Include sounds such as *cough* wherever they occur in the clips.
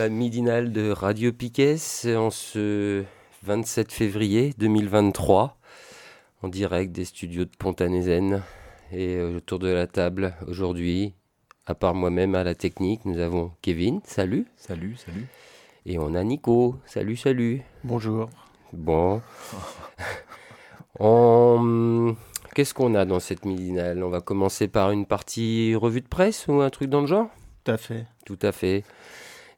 La midinale de Radio Piquet en ce 27 février 2023, en direct des studios de Pontanézen. Et euh, autour de la table aujourd'hui, à part moi-même à la technique, nous avons Kevin. Salut. Salut, salut. Et on a Nico. Salut, salut. Bonjour. Bon. *laughs* On- Qu'est-ce qu'on a dans cette midinale? On va commencer par une partie revue de presse ou un truc dans le genre? Tout à fait. Tout à fait.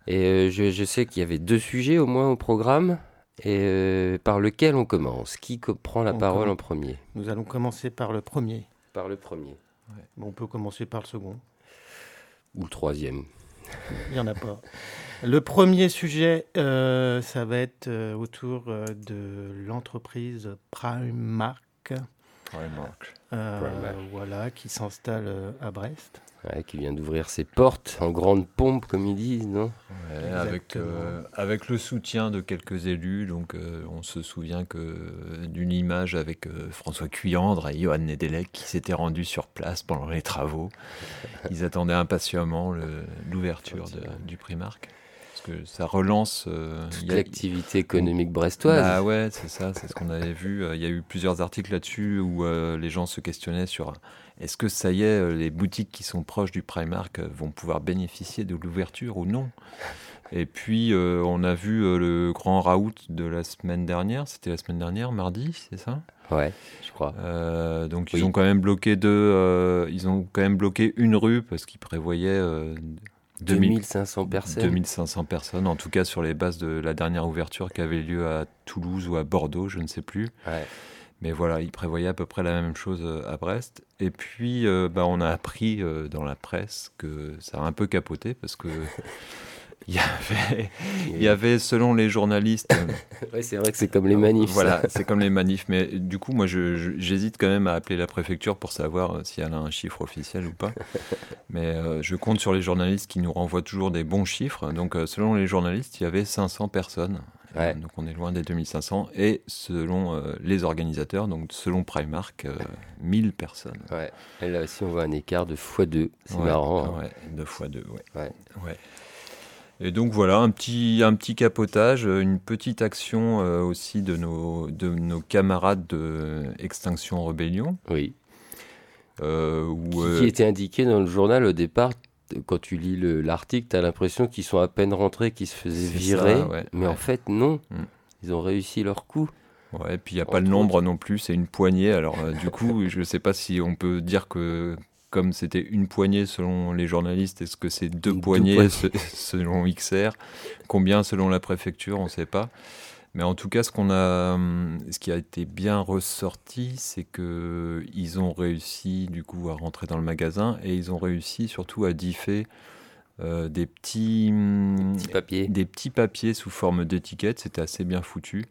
Et euh, je, je sais qu'il y avait deux sujets au moins au programme. Et euh, par lequel on commence Qui prend la On parole commence. en premier? Nous allons commencer par le premier. Par le premier. Bon, on peut commencer par le second. Ou le troisième. Il n'y en a pas. Le premier sujet, euh, ça va être euh, autour de l'entreprise Primark. Primark. euh, Primark. Voilà, qui s'installe à Brest. Ouais, qui vient d'ouvrir ses portes en grande pompe, comme ils disent, non? Ouais, avec, Exactement. euh, avec le soutien de quelques élus, donc euh, on se souvient que d'une image avec euh, François Cuyandre et Johan Nedelec qui s'étaient rendus sur place pendant les travaux. Ils attendaient impatiemment l'ouverture du Primark. Que ça relance. euh, l'activité économique brestoise. Bah ouais, c'est ça, c'est ce qu'on avait vu. Euh, Il y a eu plusieurs articles là-dessus où euh, les gens se questionnaient sur est-ce que ça y est, euh, les boutiques qui sont proches du Primark vont pouvoir bénéficier de l'ouverture ou non? Et puis euh, on a vu le grand raout de la semaine dernière, c'était la semaine dernière, mardi, c'est ça? Ouais, je crois. Euh, Donc Oui. ils ont quand même bloqué deux, euh, ils ont quand même bloqué une rue parce qu'ils prévoyaient euh, 2000 2500 personnes. 2500 personnes, en tout cas sur les bases de la dernière ouverture qui avait lieu à Toulouse ou à Bordeaux, je ne sais plus. Ouais. Mais voilà, ils prévoyaient à peu près la même chose euh, à Brest. Et puis, euh, bah, on a appris euh, dans la presse que ça a un peu capoté parce que *laughs* il y avait, il y avait, selon les journalistes, *laughs* Ouais, c'est vrai que c'est comme les manifs. voilà, c'est comme les manifs. Mais du coup, moi, j'hésite quand même à appeler la préfecture pour savoir euh, si elle a un chiffre officiel ou pas. *laughs* Mais euh, je compte sur les journalistes qui nous renvoient toujours des bons chiffres. Donc, euh, selon les journalistes, il y avait 500 personnes. Ouais. Euh, donc, on est loin des 2500. Et selon euh, les organisateurs, donc selon Primark, euh, 1000 personnes. Ouais. Et là aussi, on voit un écart de x2. C'est Ouais, marrant. hein. Ouais, fois deux, ouais. Ouais. Et donc voilà, un petit, un petit capotage, euh, une petite action euh, aussi de nos, de nos camarades de Extinction Rebellion. Oui. euh, où, euh, qui était indiqué dans le journal au départ. Quand tu lis le- l'article, tu as l'impression qu'ils sont à peine rentrés, qu'ils se faisaient virer. ça, ouais, mais ouais. en fait, non. Mm. Ils ont réussi leur coup. ouais, et puis il n'y a pas le nombre non plus, c'est une poignée. Alors du coup, je ne sais pas si on peut dire que comme c'était une poignée selon les journalistes, est-ce que c'est deux Deux poignées poignées. se- *laughs* selon XR Combien selon la préfecture? On ne sait pas. Mais en tout cas, ce qu'on a, hum, ce qui a été bien ressorti, c'est que ils ont réussi du coup à rentrer dans le magasin et ils ont réussi surtout à differ euh, des petits, hum, Petit papier. des petits papiers sous forme d'étiquettes. C'était assez bien foutu.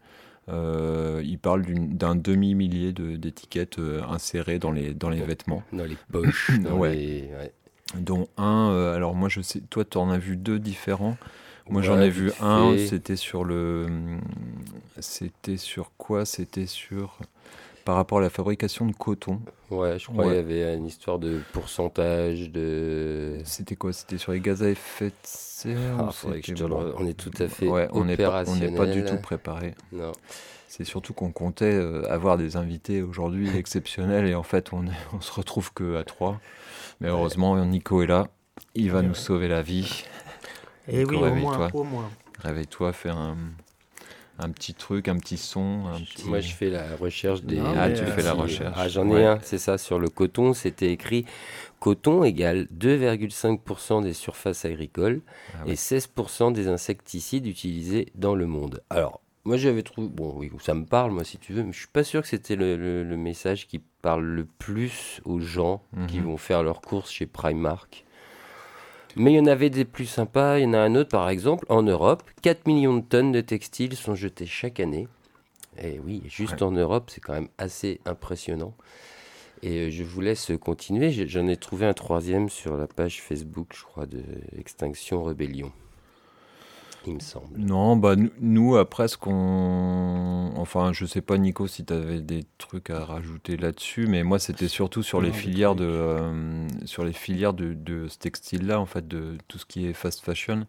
Euh, il parle d'un demi-millier de- d'étiquettes euh, insérées dans les, dans les vêtements, Dans les poches. *coughs* dans Ouais. les- ouais. dont un. euh, alors moi, je sais, toi, tu en as vu deux différents. Moi, j'en ai vu un. C'était sur le. C'était sur quoi? C'était sur. Par rapport à la fabrication de coton. Ouais, je crois qu'il Ouais. y avait une histoire de pourcentage de. C'était quoi? C'était sur les gaz à effet de serre Ah, ou faudrait que je c'était- te le- On est tout à fait Ouais, on n'est pas, on n'est pas du tout préparé. Non. C'est surtout qu'on comptait euh, avoir des invités aujourd'hui *laughs* exceptionnels et en fait on, est- on se retrouve que à trois. Mais heureusement Nico est là, il va Ouais, nous sauver la vie. Et oui, au Réveille-toi. moins, au moins. Réveille-toi, fais un, un petit truc, un petit son. Un petit... Moi, je fais la recherche des. ah, tu fais la recherche. Ah, j'en ai un, c'est ça, sur le coton. C'était écrit coton égale 2,5% des surfaces agricoles ah et 16% des insecticides utilisés dans le monde. Alors, moi, j'avais trouvé. Bon, oui, ça me parle, moi, si tu veux, mais je suis pas sûr que c'était le, message qui parle le plus aux gens qui mhm. vont faire leurs courses chez Primark. Mais il y en avait des plus sympas. Il y en a un autre, par exemple, en Europe, 4 millions de tonnes de textiles sont jetés chaque année. Et oui, juste en Europe, c'est quand même assez impressionnant. Et euh, je vous laisse continuer. J'en ai trouvé un troisième sur la page Facebook, je crois, de Extinction Rebellion il me semble. Non, bah nous, après ce qu'on. Enfin, je sais pas, Nico, si tu avais des trucs à rajouter là-dessus, mais moi, c'était surtout sur les, filières de, euh, sur les filières de, de ce textile-là, en fait, de tout ce qui est fast fashion.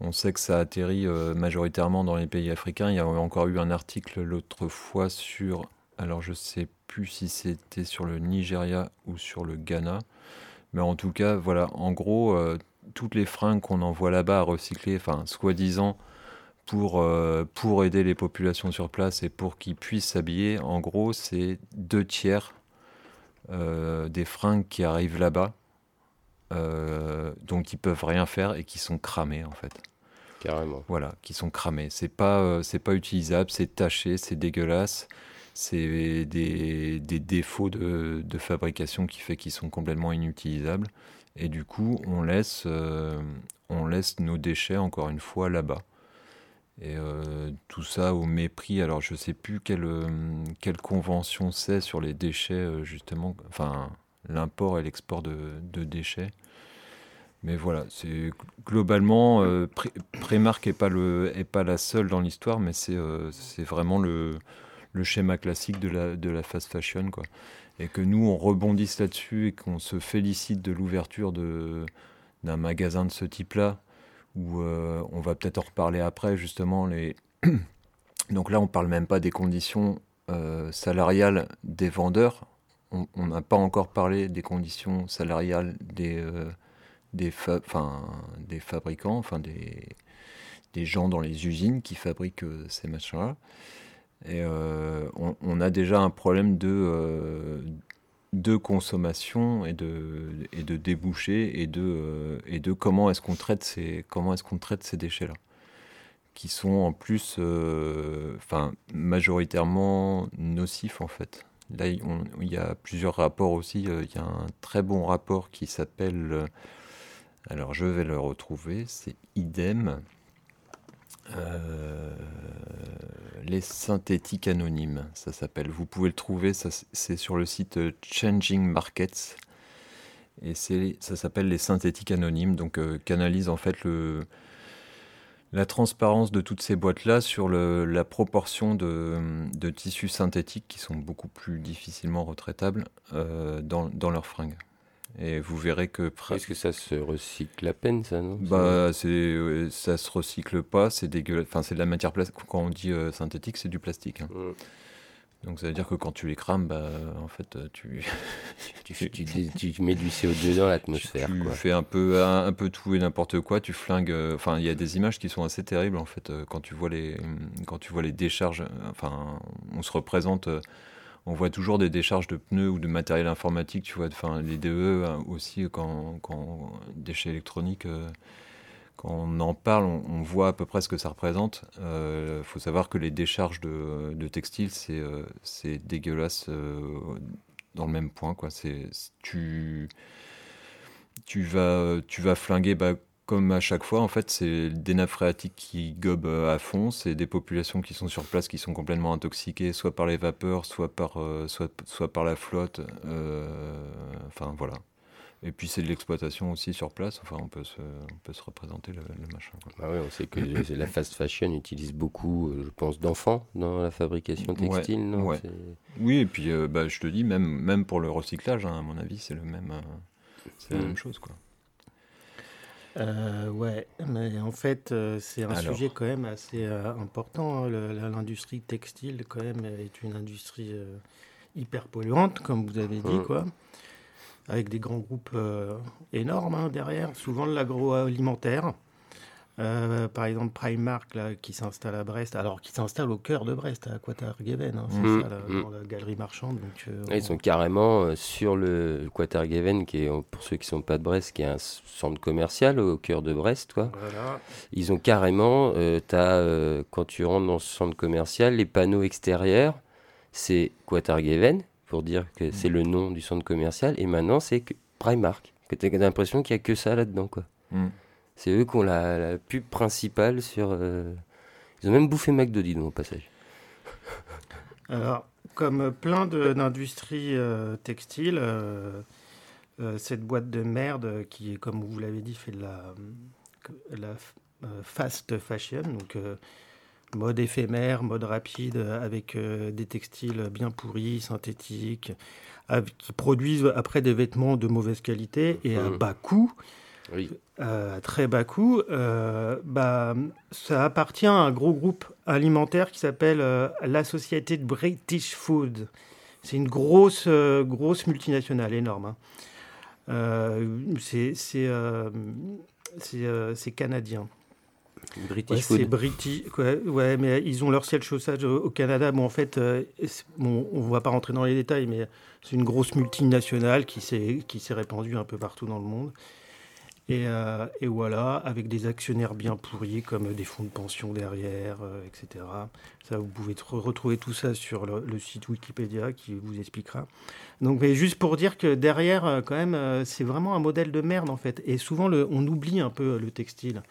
On sait que ça atterrit euh, majoritairement dans les pays africains. Il y a encore eu un article l'autre fois sur. Alors, je sais plus si c'était sur le Nigeria ou sur le Ghana. Mais en tout cas, voilà, en gros, euh, toutes les fringues qu'on envoie là-bas à recycler, enfin, soi-disant, pour, euh, pour aider les populations sur place et pour qu'ils puissent s'habiller, en gros, c'est deux tiers euh, des fringues qui arrivent là-bas, euh, donc ils peuvent rien faire et qui sont cramées, en fait. Carrément. Voilà, qui sont cramées. C'est pas, c'est pas utilisable, c'est taché, c'est dégueulasse. C'est des, des, défauts de, de fabrication qui fait qu'ils sont complètement inutilisables. Et du coup, on laisse, euh, on laisse nos déchets, encore une fois, là-bas. Et euh, tout ça au mépris. Alors, je ne sais plus quelle, euh, quelle convention c'est sur les déchets, justement. Enfin, l'import et l'export de, de, déchets. Mais voilà, c'est globalement, Prémark n'est pas, pas la seule dans l'histoire, mais c'est vraiment le, le schéma classique de la, de la fast fashion. Quoi et que nous, on rebondisse là-dessus et qu'on se félicite de l'ouverture d'un magasin de ce type-là, où euh, on va peut-être en reparler après, justement. Les... *clears throat* Donc là, on ne parle même pas des conditions euh, salariales des vendeurs. On n'a pas encore parlé des conditions salariales des, euh, des, des fabricants, enfin des, des gens dans les usines qui fabriquent ces machins-là. Et euh, on, a déjà un problème de, euh, de consommation et de, et de débouchés et de, euh, et de comment est-ce qu'on traite ces, est-ce ces déchets-là qui sont en plus majoritairement nocifs en fait. Là, il y a plusieurs rapports aussi. Il y a un très bon rapport qui s'appelle, alors je vais le retrouver, c'est IDEM, les synthétiques anonymes, ça s'appelle. Vous pouvez le trouver, c'est sur le site Changing Markets. Et ça s'appelle les synthétiques anonymes, donc euh, canalise en fait le, la transparence de toutes ces boîtes-là sur la proportion de, de, tissus synthétiques qui sont beaucoup plus difficilement retraitables euh, dans, dans leurs fringues. Et vous verrez que. Est-ce que ça se recycle à peine, ça, non? Bah, c'est, ça se recycle pas, c'est dégueulasse. Enfin, c'est de la matière plastique. Quand on dit euh, synthétique, c'est du plastique. Hein. Donc, ça veut dire que quand tu les crames, bah, en fait, euh, tu. *laughs* tu, tu, mets du CO2 dans l'atmosphère. Tu, fais un peu, un, peu tout et n'importe quoi, tu flingues. Euh, enfin, il y a des images qui sont assez terribles, en fait, quand tu vois les, quand tu vois les décharges. Enfin, on se représente on voit toujours des décharges de pneus ou de matériel informatique, tu vois, enfin les DE euh, aussi, quand, quand déchets électroniques, euh, quand on en parle, on, voit à peu près ce que ça représente. Il euh, faut savoir que les décharges de, textiles, c'est c'est dégueulasse dans le même point, quoi. C'est tu tu vas tu vas flinguer bah, comme à chaque fois, en fait, c'est des nappes phréatiques qui gobent euh, à fond. C'est des populations qui sont sur place qui sont complètement intoxiquées, soit par les vapeurs, soit par, euh, soit, soit par la flotte. Euh, enfin, voilà. Et puis c'est de l'exploitation aussi sur place. Enfin, on peut se, on peut se représenter le, machin. Ah oui, on sait que la fast fashion utilise beaucoup, je pense, d'enfants dans la fabrication textile. non? Oui, et puis bah, je te dis, même, même pour le recyclage, hein, à mon avis, c'est le même, c'est la hmm. même chose, quoi. Euh, ouais, mais en fait, euh, c'est un sujet quand même assez euh, important. Hein. L'industrie textile, quand même, est une industrie euh, hyper polluante, comme vous avez dit, mmh. quoi. Avec des grands groupes énormes hein, derrière, souvent de l'agroalimentaire. Euh, par exemple, Primark, là, qui s'installe à Brest, alors qui s'installe au cœur de Brest, à Quatergeven, hein, c'est Mmh. ça, là, Mmh. dans la galerie marchande. Donc, euh, Ils sont carrément euh, sur le Quatergeven, qui est, pour ceux qui sont pas de Brest, qui est un centre commercial au cœur de Brest, quoi. Voilà. Ils ont carrément, euh, t'as, euh, quand tu rentres dans ce centre commercial, les panneaux extérieurs, c'est Quatergeven, pour dire que c'est le nom du centre commercial, et maintenant c'est Primark. Que t'as l'impression qu'il y a que ça là-dedans, quoi. C'est eux qui ont la, la pub principale sur. euh, Ils ont même bouffé McDo, dis donc, au passage. *laughs* Alors, comme plein d'industries euh, textiles, euh, cette boîte de merde qui, comme vous l'avez dit, fait de la, la fast fashion, donc mode éphémère, mode rapide, avec des textiles bien pourris, synthétiques, avec- qui produisent après des vêtements de mauvaise qualité et à Mhm. bas coût Oui. Euh, à très bas coût, euh, bah, ça appartient à un gros groupe alimentaire qui s'appelle euh, l'Associated British Food. C'est une grosse, grosse multinationale, énorme. hein. Euh, c'est euh, euh, canadien. British Ouais, Food. c'est british. Ouais, ouais, mais ils ont leur siège chaussage au, au Canada. Bon, en fait, bon, on ne va pas rentrer dans les détails, mais c'est une grosse multinationale qui s'est qui s'est répandue un peu partout dans le monde. Et, euh, et voilà, avec des actionnaires bien pourris, comme des fonds de pension derrière, euh, etc. Ça, vous pouvez tr- retrouver tout ça sur le, le site Wikipédia qui vous expliquera. Donc, mais juste pour dire que derrière, euh, quand même, c'est vraiment un modèle de merde, en fait. Et souvent, le- on oublie un peu le textile.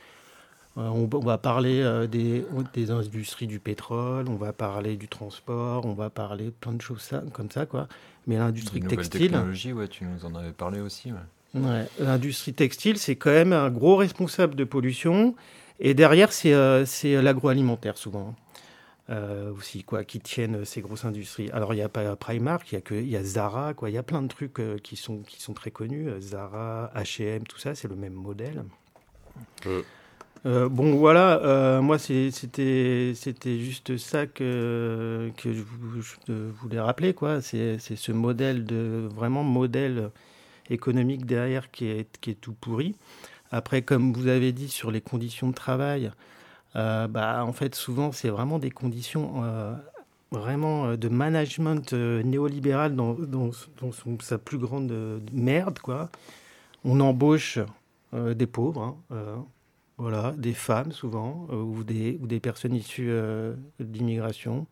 On, on va parler des, des industries du pétrole, on va parler du transport, on va parler plein de choses comme ça, quoi. Mais l'industrie textile, technologies, ouais, tu nous en avais parlé aussi. ouais. Ouais, l'industrie textile, c'est quand même un gros responsable de pollution. Et derrière, c'est euh, c'est l'agroalimentaire, souvent. Euh, aussi, quoi, qui tiennent ces grosses industries. Alors, il n'y a pas Primark, il y, a que- il y a Zara, quoi. Il y a plein de trucs euh, qui, sont, qui sont très connus. Euh, Zara, H&M, tout ça, c'est le même modèle. Euh, bon, voilà, euh, moi, c'était c'était juste ça que, que je, vou- je voulais rappeler, quoi. C'est c'est ce modèle de, vraiment modèle économique derrière qui est, tout pourri. Après, comme vous avez dit sur les conditions de travail, euh, bah, en fait, souvent, c'est vraiment des conditions euh, vraiment euh, de management néolibéral dans, sa plus grande merde. Quoi. On embauche des pauvres, hein, voilà, des femmes souvent, ou, des, personnes issues de l'immigration,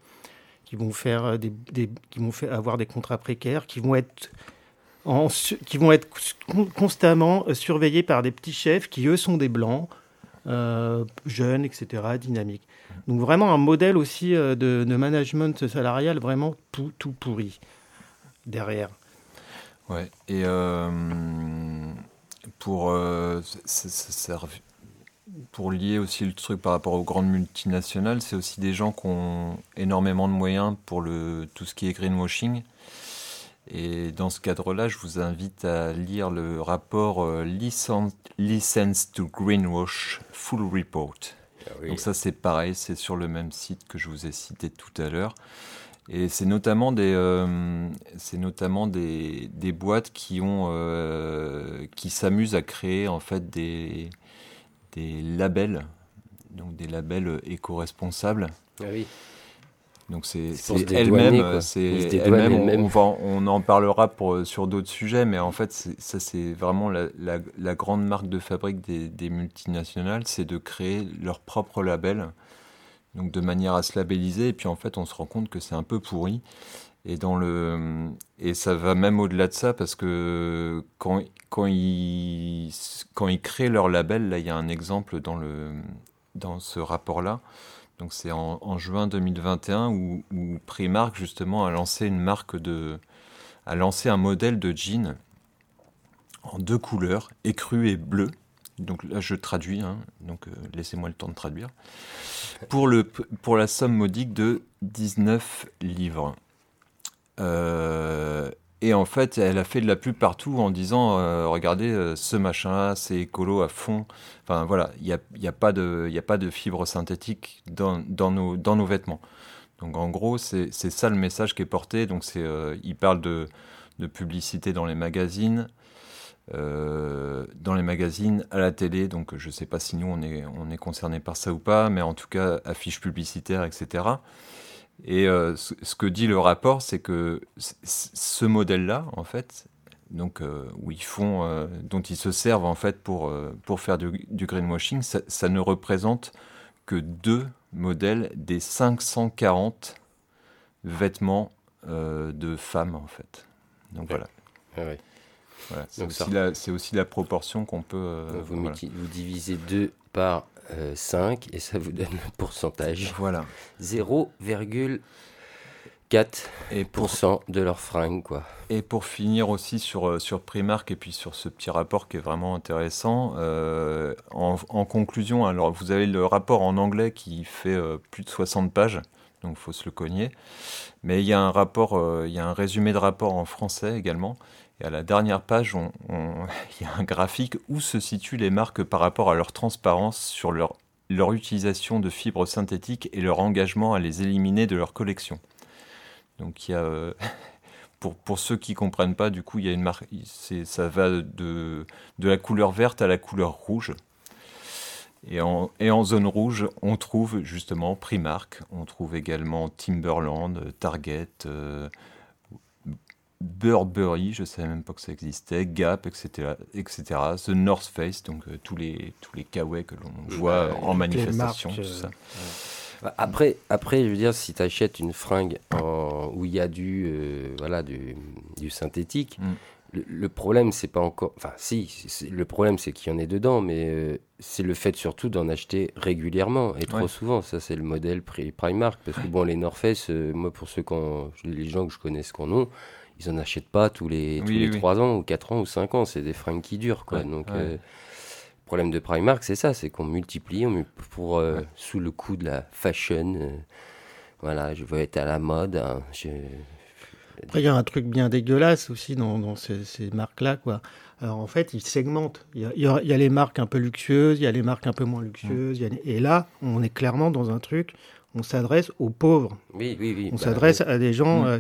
qui vont qui vont faire, avoir des contrats précaires, qui vont être qui vont être con- constamment euh, surveillés par des petits chefs qui, eux, sont des blancs, euh, jeunes, etc., dynamiques. Donc vraiment un modèle aussi euh, de, management salarial vraiment tout, pourri derrière. Ouais. Et pour, pour lier aussi le truc par rapport aux grandes multinationales, c'est aussi des gens qui ont énormément de moyens pour le, tout ce qui est greenwashing. Et dans ce cadre-là, je vous invite à lire le rapport euh, Licen- License to Greenwash Full Report. Donc ça c'est pareil, c'est sur le même site que je vous ai cité tout à l'heure. Et c'est notamment des, euh, c'est notamment des, des boîtes qui ont, euh, qui s'amusent à créer en fait des, des labels, donc des labels éco-responsables. Ah oui. Donc c'est elle-même, c'est elle-même. On, en parlera pour, sur d'autres sujets, mais en fait, ça c'est vraiment la, la- la grande marque de fabrique des, des multinationales, c'est de créer leur propre label, donc de manière à se labelliser. Et puis en fait, on se rend compte que c'est un peu pourri. Et dans le et ça va même au-delà de ça parce que quand quand ils quand ils créent leur label, là, il y a un exemple dans le dans ce rapport-là. Donc c'est en, juin 2021 où, Primark justement a lancé une marque de a lancé un modèle de jean en deux couleurs, écru et bleu. Donc là je traduis, hein, donc euh, laissez-moi le temps de traduire. Pour la somme modique de 19 livres. Euh, et en fait, elle a fait de la pub partout en disant euh, Regardez, euh, ce machin-là, c'est écolo à fond. Enfin voilà, il n'y a, y a, pas de- y a pas de fibres synthétiques dans, nos, vêtements. Donc en gros, c'est ça le message qui est porté. Donc euh, il parle de, de publicité dans les magazines, dans les magazines, à la télé. Donc je ne sais pas si nous on est, on est concerné par ça ou pas, mais en tout cas affiches publicitaires, etc. Et ce, que dit le rapport, c'est que ce modèle-là, en fait, donc où ils font, dont ils se servent en fait pour, pour faire du, greenwashing, ça, ça, ne représente que deux modèles des 540 vêtements euh, de femmes, en fait. Donc voilà. voilà. C'est aussi, la proportion qu'on peut. Euh, vous, vous, divisez 2 par 5 euh, et ça vous donne le pourcentage. Voilà. 0,4% et pour, de leurs fringues, quoi. Et pour finir aussi sur, sur Primark et puis sur ce petit rapport qui est vraiment intéressant, en, en, conclusion, alors vous avez le rapport en anglais qui fait plus de 60 pages donc il faut se le cogner. Mais il y a un rapport, euh, il y a un résumé de rapport en français également. Et à la dernière page, on, *laughs* il y a un graphique où se situent les marques par rapport à leur transparence sur leur, utilisation de fibres synthétiques et leur engagement à les éliminer de leur collection. Donc il y a, euh, *laughs* pour, ceux qui comprennent pas, du coup, il y a une marque, ça va de, la couleur verte à la couleur rouge. Et en, et en, zone rouge, on trouve justement Primark, on trouve également Timberland, Target, euh, Burberry, je ne savais même pas que ça existait, Gap, etc., etc. The North Face, donc euh, tous les tous les kawaii que l'on voit en manifestation, tout ça. Bah, après, après, je veux dire, si tu achètes une fringue en, où il y a du, euh, voilà, du, du synthétique, mm le, problème, c'est pas encore. Enfin, si, le problème, c'est qu'il y en ait dedans, mais euh, c'est le fait surtout d'en acheter régulièrement et trop souvent. Ça, c'est le modèle Primark. Parce que, bon, les North Face, euh, moi, pour ceux quand les gens que je connaisse qu'on ont, ils en achètent pas tous les, tous les 3 ans, ou 4 ans, ou 5 ans. C'est des fringues qui durent, quoi. Donc, euh, le problème de Primark, c'est ça c'est qu'on multiplie on, pour, sous le coup de la fashion. voilà, je veux être à la mode. Hein, je, après, il y a un truc bien dégueulasse aussi dans, ces, marques-là. quoi. Alors, en fait, ils segmentent. Il y, a, les marques un peu luxueuses, il y a les marques un peu moins luxueuses. Et là, on est clairement dans un truc, on s'adresse aux pauvres. Oui, oui, oui. On bah, s'adresse à des gens euh,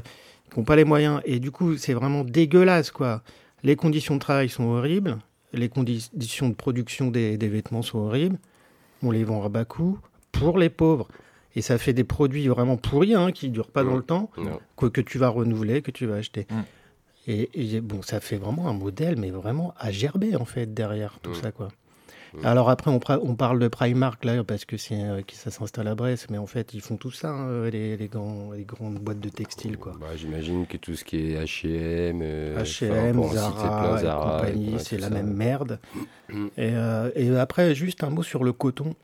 qui n'ont pas les moyens. Et du coup, c'est vraiment dégueulasse. quoi. Les conditions de travail sont horribles. Les conditions de production des, des vêtements sont horribles. On les vend à bas coût pour les pauvres. Et ça fait des produits vraiment pourris, hein, qui ne durent pas dans le temps, que, que, tu vas renouveler, que tu vas acheter. Mm. Et, bon, ça fait vraiment un modèle, mais vraiment à gerber, en fait, derrière tout mm. ça, quoi. Alors après, on, on, parle de Primark, là, parce que, c'est, euh, ça s'installe à Brest, mais en fait, ils font tout ça, hein, les, les, grands, les grandes boîtes de textile, quoi. Bah, j'imagine que tout ce qui est H&M... H&M, Zara, et compagnie, c'est la même merde. *clears throat* Et, euh, et après, juste un mot sur le coton.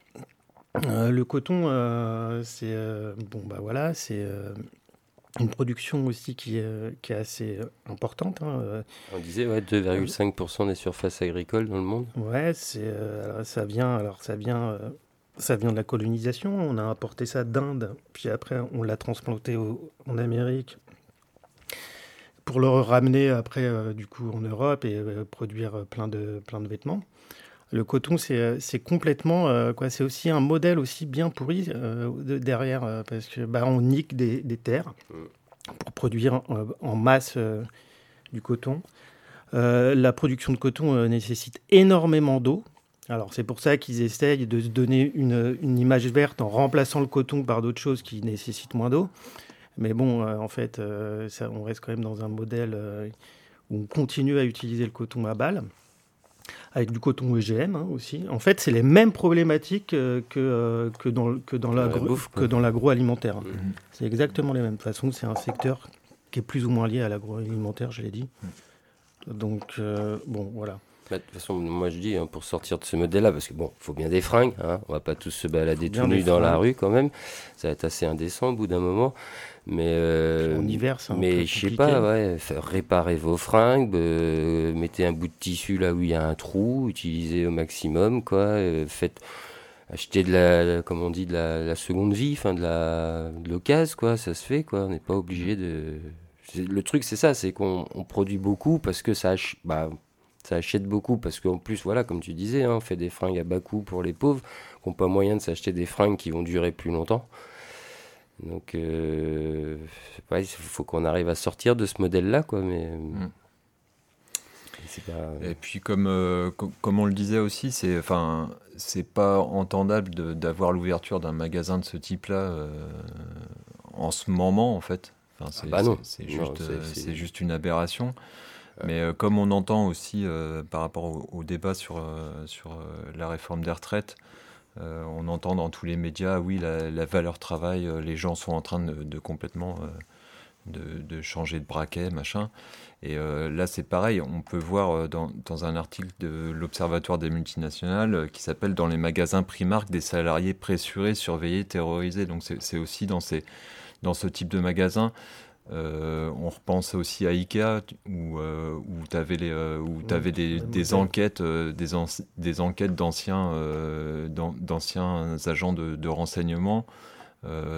Euh, le coton, euh, c'est euh, bon, bah voilà, c'est une production aussi qui, est assez importante. Hein, On disait ouais, 2,5% des surfaces agricoles dans le monde. Ouais, c'est ça vient alors ça vient ça vient de la colonisation. On a apporté ça d'Inde, puis après on l'a transplanté en Amérique pour le ramener après du coup en Europe et produire plein de plein de vêtements. Le coton, c'est euh, complètement, euh, quoi, c'est aussi un modèle aussi bien pourri euh, derrière, parce que bah, on nique des, terres pour produire en, masse du coton. la production de coton nécessite énormément d'eau. Alors c'est pour ça qu'ils essayent de se donner une, une, image verte en remplaçant le coton par d'autres choses qui nécessitent moins d'eau. Mais bon, en fait, ça, on reste quand même dans un modèle où on continue à utiliser le coton à balle avec du coton EGM hein, aussi. En fait, c'est les mêmes problématiques euh, que, euh, que dans, que dans l'agroalimentaire. Mhm. C'est exactement les mêmes. De toute façon, c'est un secteur qui est plus ou moins lié à l'agroalimentaire, je l'ai dit. Donc, euh, bon, voilà. Bah, de toute façon, moi je dis, hein, pour sortir de ce modèle-là, parce que bon, il faut bien des fringues, hein, on va pas tous se balader tout nus dans la rue quand même, ça va être assez indécent au bout d'un moment. Mais, euh, en hiver, Mais je sais pas, ouais, réparez vos fringues, euh, mettez un bout de tissu là où il y a un trou, utilisez au maximum, quoi. Euh, faites, achetez de la, comme on dit, de la, seconde vie, enfin de la, de l'occasion, quoi. Ça se fait, quoi. On n'est pas obligé de. Le truc, c'est ça, c'est qu'on produit beaucoup parce que ça, bah, ça achète beaucoup parce qu'en plus, voilà, comme tu disais, hein, on fait des fringues à bas coût pour les pauvres qui n'ont pas moyen de s'acheter des fringues qui vont durer plus longtemps. Donc, euh, il faut qu'on arrive à sortir de ce modèle-là, quoi. Mais mm. Et puis comme, comme on le disait aussi, c'est enfin c'est pas entendable d'avoir l'ouverture d'un magasin de ce type-là en ce moment en fait. Enfin, c'est ah bah juste, juste, une aberration. Mais euh, comme on entend aussi euh, par rapport au, débat sur, euh, sur la réforme des retraites, on entend dans tous les médias, oui, la, valeur travail, les gens sont en train de, complètement de, changer de braquet, machin. Et là, c'est pareil, on peut voir dans, dans un article de l'Observatoire des multinationales qui s'appelle Dans les magasins Primark, des salariés pressurés, surveillés, terrorisés. Donc c'est aussi dans, ces, dans ce type de magasin euh, on repense aussi à Ikea où, euh, où tu avais, les, euh, où avais des, des, enquêtes des, des, enquêtes d'anciens d'anciens agents de, de renseignement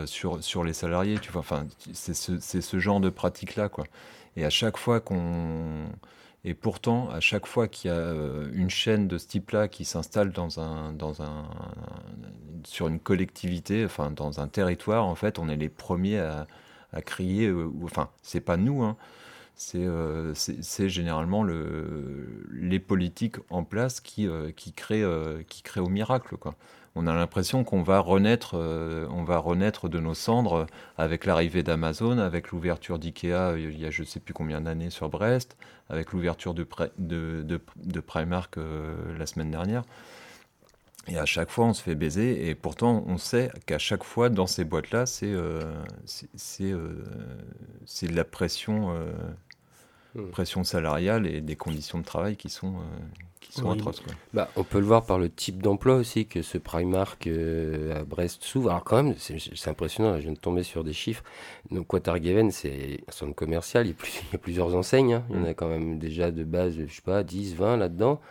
sur, sur les salariés. Tu vois, enfin, c'est ce, ce, genre de pratique là quoi. Et à chaque fois qu'on et pourtant, à chaque fois qu'il y a une chaîne de ce type-là qui s'installe dans un, dans un, sur une collectivité, enfin dans un territoire, en fait, on est les premiers à, à crier. Euh, enfin, c'est pas nous, hein. euh, c'est généralement le, les politiques en place qui, euh, créent, au miracle. On a l'impression qu'on va renaître, va renaître de nos cendres avec l'arrivée d'Amazon, avec l'ouverture d'IKEA il y a je sais plus combien d'années sur Brest, avec l'ouverture de, Primark la semaine dernière. Et à chaque fois, on se fait baiser. Et pourtant, on sait qu'à chaque fois, dans ces boîtes-là, c'est euh, c'est euh, de la pression, euh, hmm. pression salariale et des conditions de travail qui sont, qui sont atroces. Bah, on peut le voir par le type d'emploi aussi que ce Primark à Brest s'ouvre. Alors quand même, c'est impressionnant, je viens de tomber sur des chiffres. Donc Watergaven, c'est un centre commercial, il y a, plus, *laughs* il y a plusieurs enseignes. Hein. Il y en a hmm. quand même déjà de base, je sais pas, 10, 20 là-dedans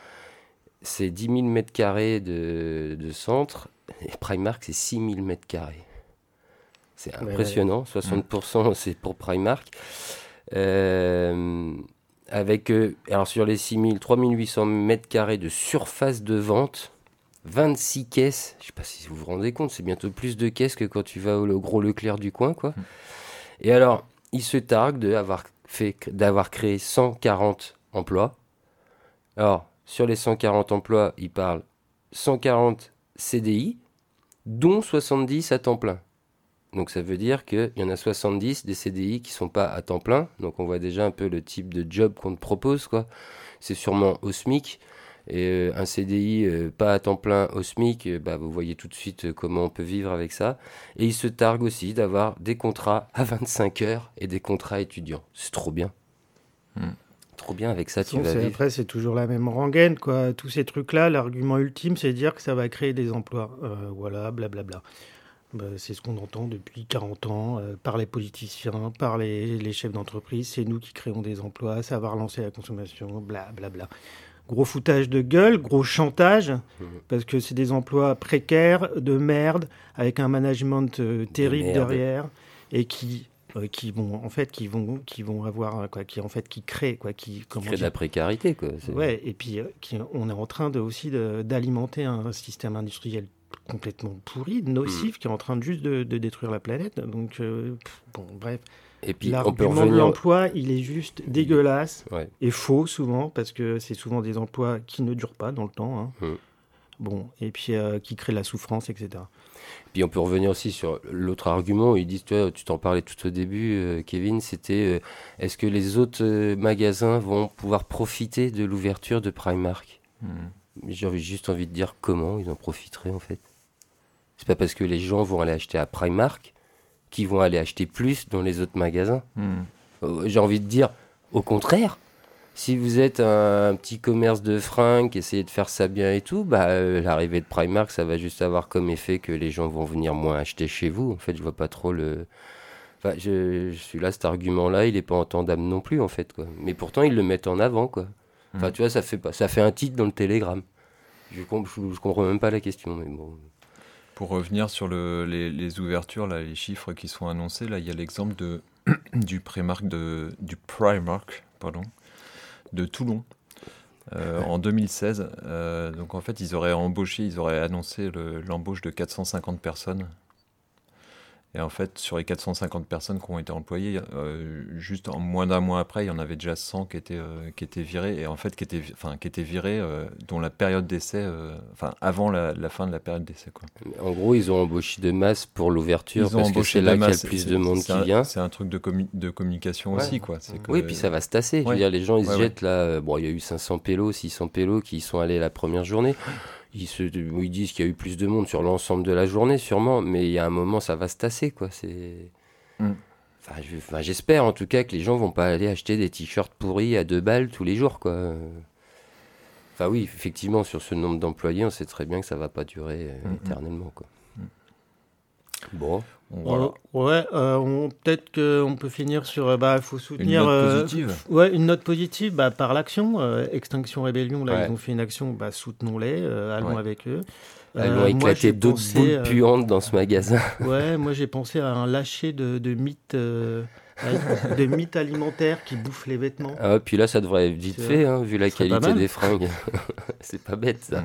c'est 10 000 mètres carrés de, centre, et Primark, c'est 6 000 mètres carrés. C'est impressionnant, 60% *laughs* c'est pour Primark. Euh, avec, euh, alors sur les 6 000, 3 800 mètres carrés de surface de vente, 26 caisses, je ne sais pas si vous vous rendez compte, c'est bientôt plus de caisses que quand tu vas au gros Leclerc du coin, quoi. Mm. Et alors, il se targue d'avoir d'avoir créé 140 emplois. Alors, sur les 140 emplois, il parle 140 CDI, dont 70 à temps plein. Donc ça veut dire qu'il y en a 70 des CDI qui sont pas à temps plein. Donc on voit déjà un peu le type de job qu'on te propose. quoi. C'est sûrement au SMIC. Et euh, un CDI euh, pas à temps plein au SMIC, euh, bah, vous voyez tout de suite comment on peut vivre avec ça. Et il se targue aussi d'avoir des contrats à 25 heures et des contrats étudiants. C'est trop bien. Hmm trop bien avec ça. Tu Après, c'est toujours la même rengaine, quoi. Tous ces trucs-là, l'argument ultime, c'est dire que ça va créer des emplois. Euh, voilà, blablabla. Bah, c'est ce qu'on entend depuis 40 ans euh, par les politiciens, par les, chefs d'entreprise. C'est nous qui créons des emplois, ça va relancer la consommation, blablabla. Gros foutage de gueule, gros chantage, mmh. parce que c'est des emplois précaires, de merde, avec un management euh, terrible derrière, et qui euh, qui vont en fait qui vont qui vont avoir quoi qui en fait qui créent quoi qui crée de la précarité quoi ouais et puis euh, qui, on est en train de aussi d'alimenter un système industriel complètement pourri nocif mm. qui est en train de juste de, détruire la planète donc euh, bon bref et puis l'argument de l'emploi il est juste dégueulasse et faux souvent parce que c'est souvent des emplois qui ne durent pas dans le temps hein. mm. bon et puis qui créent la souffrance etc puis on peut revenir aussi sur l'autre argument. Ils disent, tu t'en parlais tout au début, euh, Kevin, c'était euh, est-ce que les autres euh, magasins vont pouvoir profiter de l'ouverture de Primark? Hmm. J'ai juste envie de dire comment ils en profiteraient en fait. C'est pas parce que les gens vont aller acheter à Primark qu'ils vont aller acheter plus dans les autres magasins. Hmm. J'ai envie de dire au contraire si vous êtes un, petit commerce de fringues, essayez de faire ça bien et tout, bah, euh, l'arrivée de Primark, ça va juste avoir comme effet que les gens vont venir moins acheter chez vous. En fait, je vois pas trop le. Enfin, je, suis là, cet argument-là, il est pas entendable non plus, en fait. Quoi. Mais pourtant, ils le mettent en avant, quoi. Enfin, mmh. tu vois, ça fait, ça fait un titre dans le télégramme. Je, je, comprends même pas la question, mais bon. Pour revenir sur le, les, ouvertures, là, les chiffres qui sont annoncés, là, il y a l'exemple *clears throat* du Primark, de, du Primark pardon, de Toulon. Euh, en 2016. Euh, donc en fait, ils auraient embauché, ils auraient annoncé l'embauche de 450 personnes. Et en fait, sur les 450 personnes qui ont été employées, euh, juste en moins d'un mois après, il y en avait déjà 100 qui étaient, euh, qui étaient virés, et en fait, qui étaient, enfin, qui étaient virés, euh, dont la période d'essai, enfin, avant la, fin de la période d'essai. Quoi. En gros, ils ont embauché de masse pour l'ouverture, parce que c'est là qu'il y a le plus de monde qui vient. C'est un truc de, de communication aussi, quoi. Que... Oui, puis ça va se tasser. Je veux dire, les gens, ils se jettent là. Bon, il y a eu 500 pélos, 600 pélos qui y sont allés la première journée ils, se, ils disent qu'il y a eu plus de monde sur l'ensemble de la journée, sûrement, mais il y a un moment, ça va se tasser, quoi. C'est. Mm. Enfin, j'espère en tout cas que les gens vont pas aller acheter des t-shirts pourris à deux balles tous les jours, quoi. Enfin oui, effectivement, sur ce nombre d'employés, on sait très bien que ça va pas durer euh, mm, mm. éternellement, quoi. Bon. Voilà. ouais, euh, peut-être qu'on peut finir sur. Euh, bah, faut soutenir. Une note euh, positive. ouais, une note positive bah, par l'action. Extinction Rébellion, là, ils ont fait une action. Bah, soutenons-les, allons avec eux. Elles ont éclaté d'autres boules puantes dans ce magasin. *laughs* Ouais, moi j'ai pensé à un lâcher de, de mythes. de mythes alimentaires qui bouffent les vêtements. Ah, puis là, ça devrait être vite fait, hein, vu la qualité des fringues. *laughs* C'est pas bête, ça.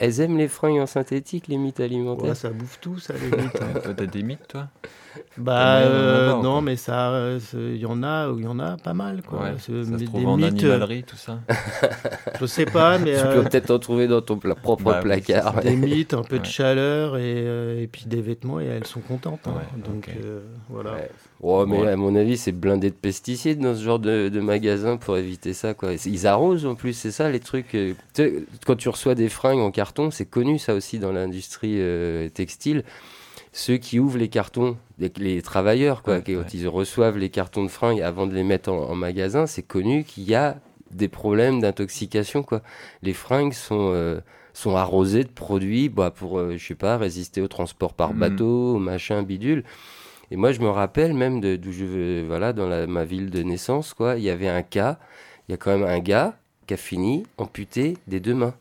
Elles, aiment les fringues en synthétique, les mythes alimentaires Ça bouffe tout, ça, les mythes. Hein. *laughs* toi, t'as des mythes, toi? *laughs* Bah, euh, non, mais ça, il y en a, il y en a pas mal, quoi. Ouais, ça se trouve en mythes, euh, animalerie, tout ça *laughs* Je sais pas, mais... *laughs* Tu peux euh, peut-être en trouver dans ton propre bah, placard. Des mythes, un peu de chaleur et, et, puis des vêtements, et elles sont contentes. Hein. Donc, voilà. Oh, mais à mon avis, c'est blindé de pesticides dans ce genre de, de magasin pour éviter ça. Quoi. Ils arrosent en plus, c'est ça les trucs. Euh, quand tu reçois des fringues en carton, c'est connu ça aussi dans l'industrie euh, textile. Ceux qui ouvrent les cartons, les, travailleurs, quoi, quand ils reçoivent les cartons de fringues avant de les mettre en, magasin, c'est connu qu'il y a des problèmes d'intoxication. Quoi. Les fringues sont. Euh, sont arrosées de produits bah, pour, je sais pas, résister au transport par mmh. bateau, au machin bidule. Et moi, je me rappelle même d'où je veux, voilà, dans ma ville de naissance, quoi, il y avait un cas, il y a quand même un gars qui a fini amputé des deux mains.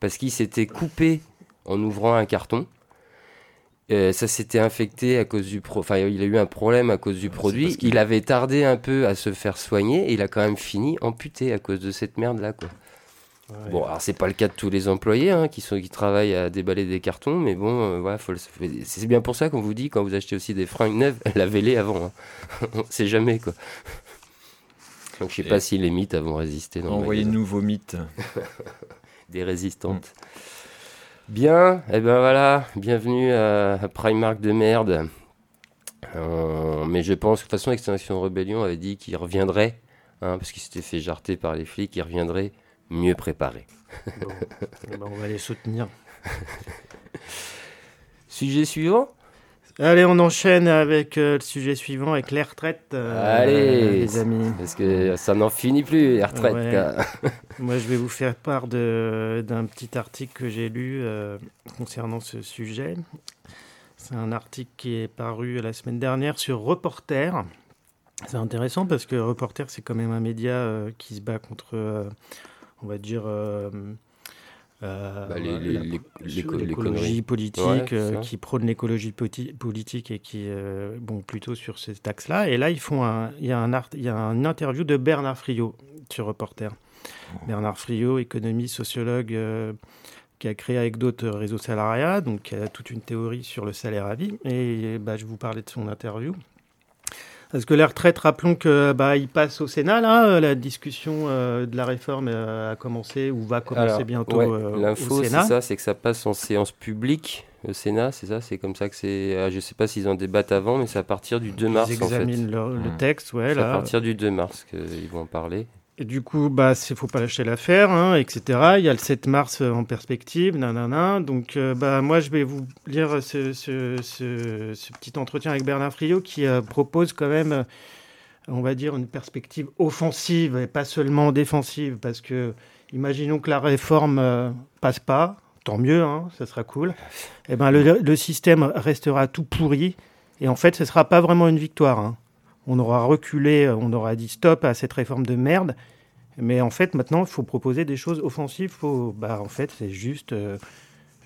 Parce qu'il s'était coupé en ouvrant un carton. Euh, ça s'était infecté à cause du pro... enfin il a eu un problème à cause du produit il avait tardé un peu à se faire soigner et il a quand même fini amputé à cause de cette merde là quoi Bon, alors c'est pas le cas de tous les employés hein, qui, sont, qui travaillent à déballer des cartons, mais bon, euh, voilà, c'est bien pour ça qu'on vous dit quand vous achetez aussi des fringues neuves, *laughs* lavez-les avant. Hein. *laughs* On sait jamais quoi. Donc je sais pas si les mythes vont résister. Envoyez de nouveaux mythes. *laughs* des résistantes. Bien, et eh ben voilà, bienvenue à, Primark de merde. Euh, mais je pense que de toute façon, Extinction Rebellion avait dit qu'il reviendrait, hein, parce qu'il s'était fait jarter par les flics, il reviendrait mieux préparés. Eh ben, on va les soutenir. *laughs* sujet suivant Allez, on enchaîne avec euh, le sujet suivant, avec les retraites. Euh, Allez, les amis. Parce que ça n'en finit plus, les retraites. *laughs* Moi, je vais vous faire part d'un petit article que j'ai lu euh, concernant ce sujet. C'est un article qui est paru la semaine dernière sur Reporter. C'est intéressant parce que Reporter, c'est quand même un média qui se bat contre on va dire, euh, euh, l'écologie politique, euh, qui prône l'écologie politique et qui, bon, plutôt sur cet axe-là. Et là, ils font un, il y a un il y a une interview de Bernard Friot sur Reporter. Oh. Bernard Friot, économiste, sociologue, qui a créé avec d'autres réseaux salariat, donc qui a toute une théorie sur le salaire à vie. Et bah, je vous parlais de son interview. Parce que les retraites, rappelons que bah, il passe au Sénat, là, la discussion euh, de la réforme euh, a commencé ou va commencer bientôt euh, L'info, c'est ça, c'est que ça passe en séance publique au Sénat, c'est ça, c'est comme ça que c'est. Ah, je ne sais pas s'ils en débattent avant, mais c'est à partir du 2 mars. Ils examinent le, mmh. texte, ouais. C'est à partir du 2 mars qu'ils vont en parler. Et du coup, bah, il faut pas lâcher l'affaire, hein, etc. Il y a le 7 mars euh, en perspective, nanana. Donc, euh, bah, moi, je vais vous lire ce, petit entretien avec Bernard Friot qui euh, propose quand même, on va dire, une perspective offensive et pas seulement défensive, parce que imaginons que la réforme passe pas, tant mieux, hein, ça sera cool. Et eh ben, le, le, système restera tout pourri, et en fait, ce sera pas vraiment une victoire. Hein on aura reculé, euh, on aura dit stop à cette réforme de merde. Mais en fait, maintenant, il faut proposer des choses offensives. Faut, bah, en fait, c'est juste, euh,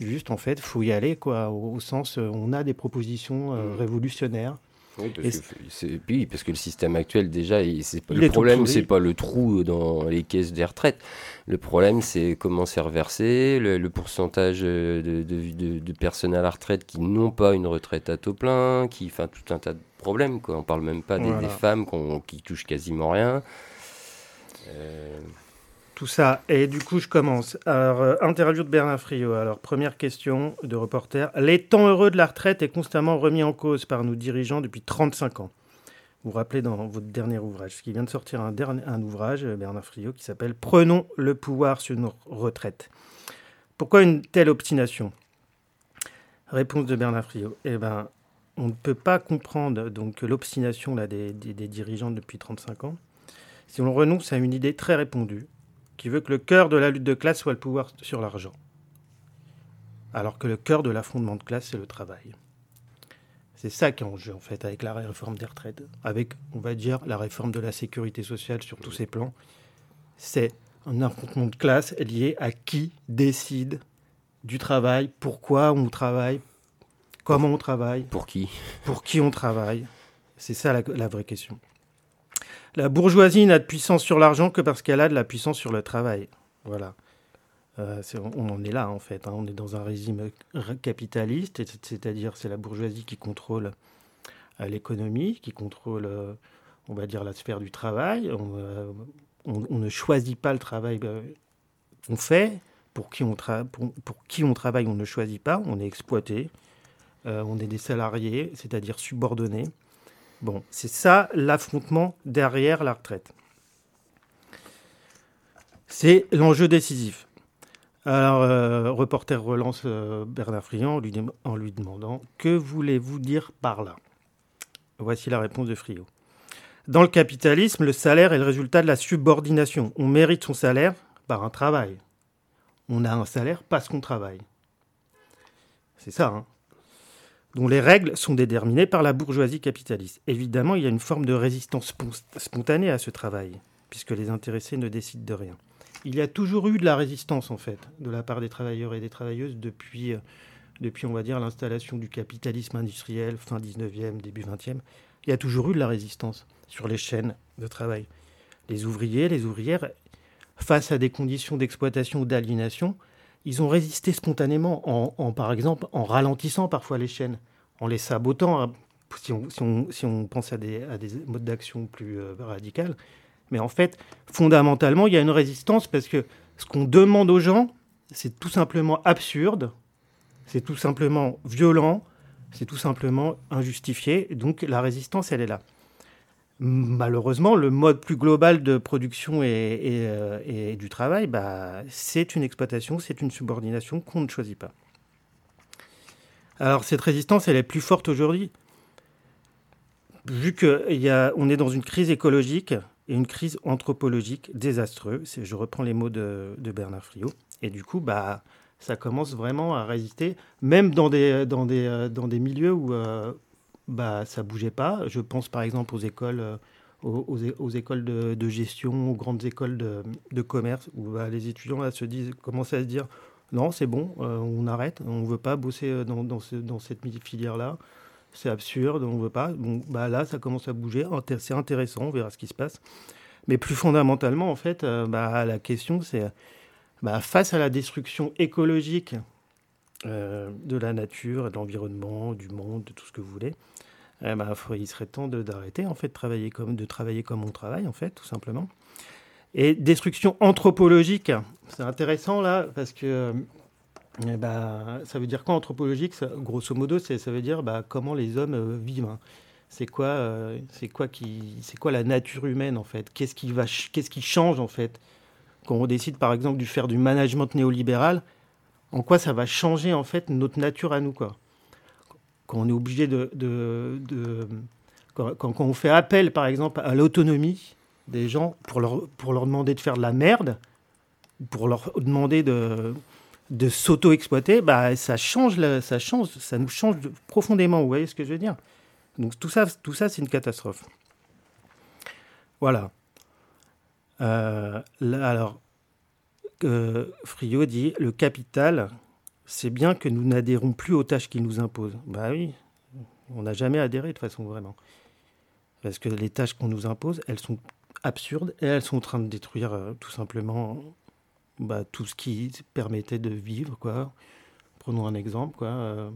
juste, en fait, faut y aller, quoi. Au, sens, euh, on a des propositions mmh. révolutionnaires. Oui, parce, que, puis, parce que le système actuel, déjà, le problème, c'est pas le trou dans les caisses des retraites. Le problème, c'est comment c'est reversé, le, pourcentage de, de, de, personnes à la retraite qui n'ont pas une retraite à taux plein, qui, enfin, tout un tas de problèmes. Quoi. On parle même pas des, femmes qui touchent quasiment rien. Euh, tout ça. Et du coup, je commence. Alors, euh, interview de Bernard Friot. Alors, première question de reporter. Les temps heureux de la retraite est constamment remis en cause par nos dirigeants depuis 35 ans. Vous vous rappelez dans votre dernier ouvrage, ce qui vient de sortir un, dernier, un ouvrage, euh, Bernard Friot, qui s'appelle Prenons le pouvoir sur nos retraites. Pourquoi une telle obstination? Réponse de Bernard Friot. Eh ben, on ne peut pas comprendre donc l'obstination des, des dirigeants depuis 35 ans si on renonce à une idée très répandue, qui veut que le cœur de la lutte de classe soit le pouvoir sur l'argent, alors que le cœur de l'affrontement de classe, c'est le travail. C'est ça qui est en jeu, en fait, avec la réforme des retraites, avec, on va dire, la réforme de la sécurité sociale sur tous ces plans. C'est un affrontement de classe lié à qui décide du travail, pourquoi on travaille, comment on travaille. Pour qui? Pour qui on travaille. C'est ça la, la vraie question. La bourgeoisie n'a de puissance sur l'argent que parce qu'elle a de la puissance sur le travail. Voilà. Euh, on en est là, en fait. Hein. On est dans un régime capitaliste, c'est-à-dire c'est la bourgeoisie qui contrôle euh, l'économie, qui contrôle, euh, on va dire, la sphère du travail. On, ne choisit pas le travail qu'on fait. Pour qui on, pour qui on travaille, on ne choisit pas. On est exploité. on est des salariés, c'est-à-dire subordonnés. Bon, c'est ça l'affrontement derrière la retraite. C'est l'enjeu décisif. Alors, euh, reporter relance euh, Bernard Friand en lui, demandant Que voulez-vous dire par là? Voici la réponse de Friot. Dans le capitalisme, le salaire est le résultat de la subordination. On mérite son salaire par un travail. On a un salaire parce qu'on travaille. C'est ça, hein dont les règles sont déterminées par la bourgeoisie capitaliste. Évidemment, il y a une forme de résistance spontanée à ce travail, puisque les intéressés ne décident de rien. Il y a toujours eu de la résistance, en fait, de la part des travailleurs et des travailleuses depuis, euh, depuis on va dire, l'installation du capitalisme industriel, fin 19e, début 20e. Il y a toujours eu de la résistance sur les chaînes de travail. Les ouvriers, les ouvrières, face à des conditions d'exploitation ou d'aliénation, ils ont résisté spontanément en, par exemple, en ralentissant parfois les chaînes, en les sabotant, hein, si on, si on, pense à des, à des modes d'action plus euh, radicaux. Mais en fait, fondamentalement, il y a une résistance parce que ce qu'on demande aux gens, c'est tout simplement absurde, c'est tout simplement violent, c'est tout simplement injustifié. Donc la résistance, elle est là malheureusement, le mode plus global de production euh, et, du travail, bah, c'est une exploitation, c'est une subordination qu'on ne choisit pas. Alors cette résistance, elle est plus forte aujourd'hui, vu qu'on est dans une crise écologique et une crise anthropologique désastreuse. Je reprends les mots de, Bernard Friot. Et du coup, bah, ça commence vraiment à résister, même dans des, des milieux où, euh, bah, ça bougeait pas. Je pense par exemple aux écoles, euh, aux, écoles de, gestion, aux grandes écoles de, commerce, où bah, les étudiants se disent, commencent à se dire non, c'est bon, euh, on arrête, on ne veut pas bosser euh, dans, cette filière-là. C'est absurde, on ne veut pas. Bon, bah là, ça commence à bouger. C'est intéressant, on verra ce qui se passe. Mais plus fondamentalement, en fait, bah, la question, c'est bah, face à la destruction écologique de la nature, de l'environnement, du monde, de tout ce que vous voulez, eh ben, il serait temps d'arrêter en fait de travailler comme on travaille en fait tout simplement. Et destruction anthropologique, c'est intéressant là parce que eh ben, ça veut dire quoi anthropologique? Grosso modo, ça veut dire bah, comment les hommes euh, vivent. Hein. C'est quoi, euh, c'est quoi qui, c'est quoi la nature humaine en fait? Qu'est-ce qui qu'est-ce qui change en fait? Quand on décide par exemple de faire du management néolibéral En quoi ça va changer en fait notre nature à nous quoi quand on est obligé de, quand, on fait appel, par exemple, à l'autonomie des gens pour leur, demander de faire de la merde, pour leur demander de, de s'auto-exploiter, bah, ça, change ça, change, ça nous change profondément. Vous voyez ce que je veux dire? Donc tout ça, tout ça c'est une catastrophe. Voilà. Euh, alors, euh, Friot dit le capital c'est bien que nous n'adhérons plus aux tâches qu'il nous impose. Bah oui, On n'a jamais adhéré de façon vraiment. Parce que les tâches qu'on nous impose, elles sont absurdes et elles sont en train de détruire euh, tout simplement bah, tout ce qui permettait de vivre. Prenons un exemple. Euh,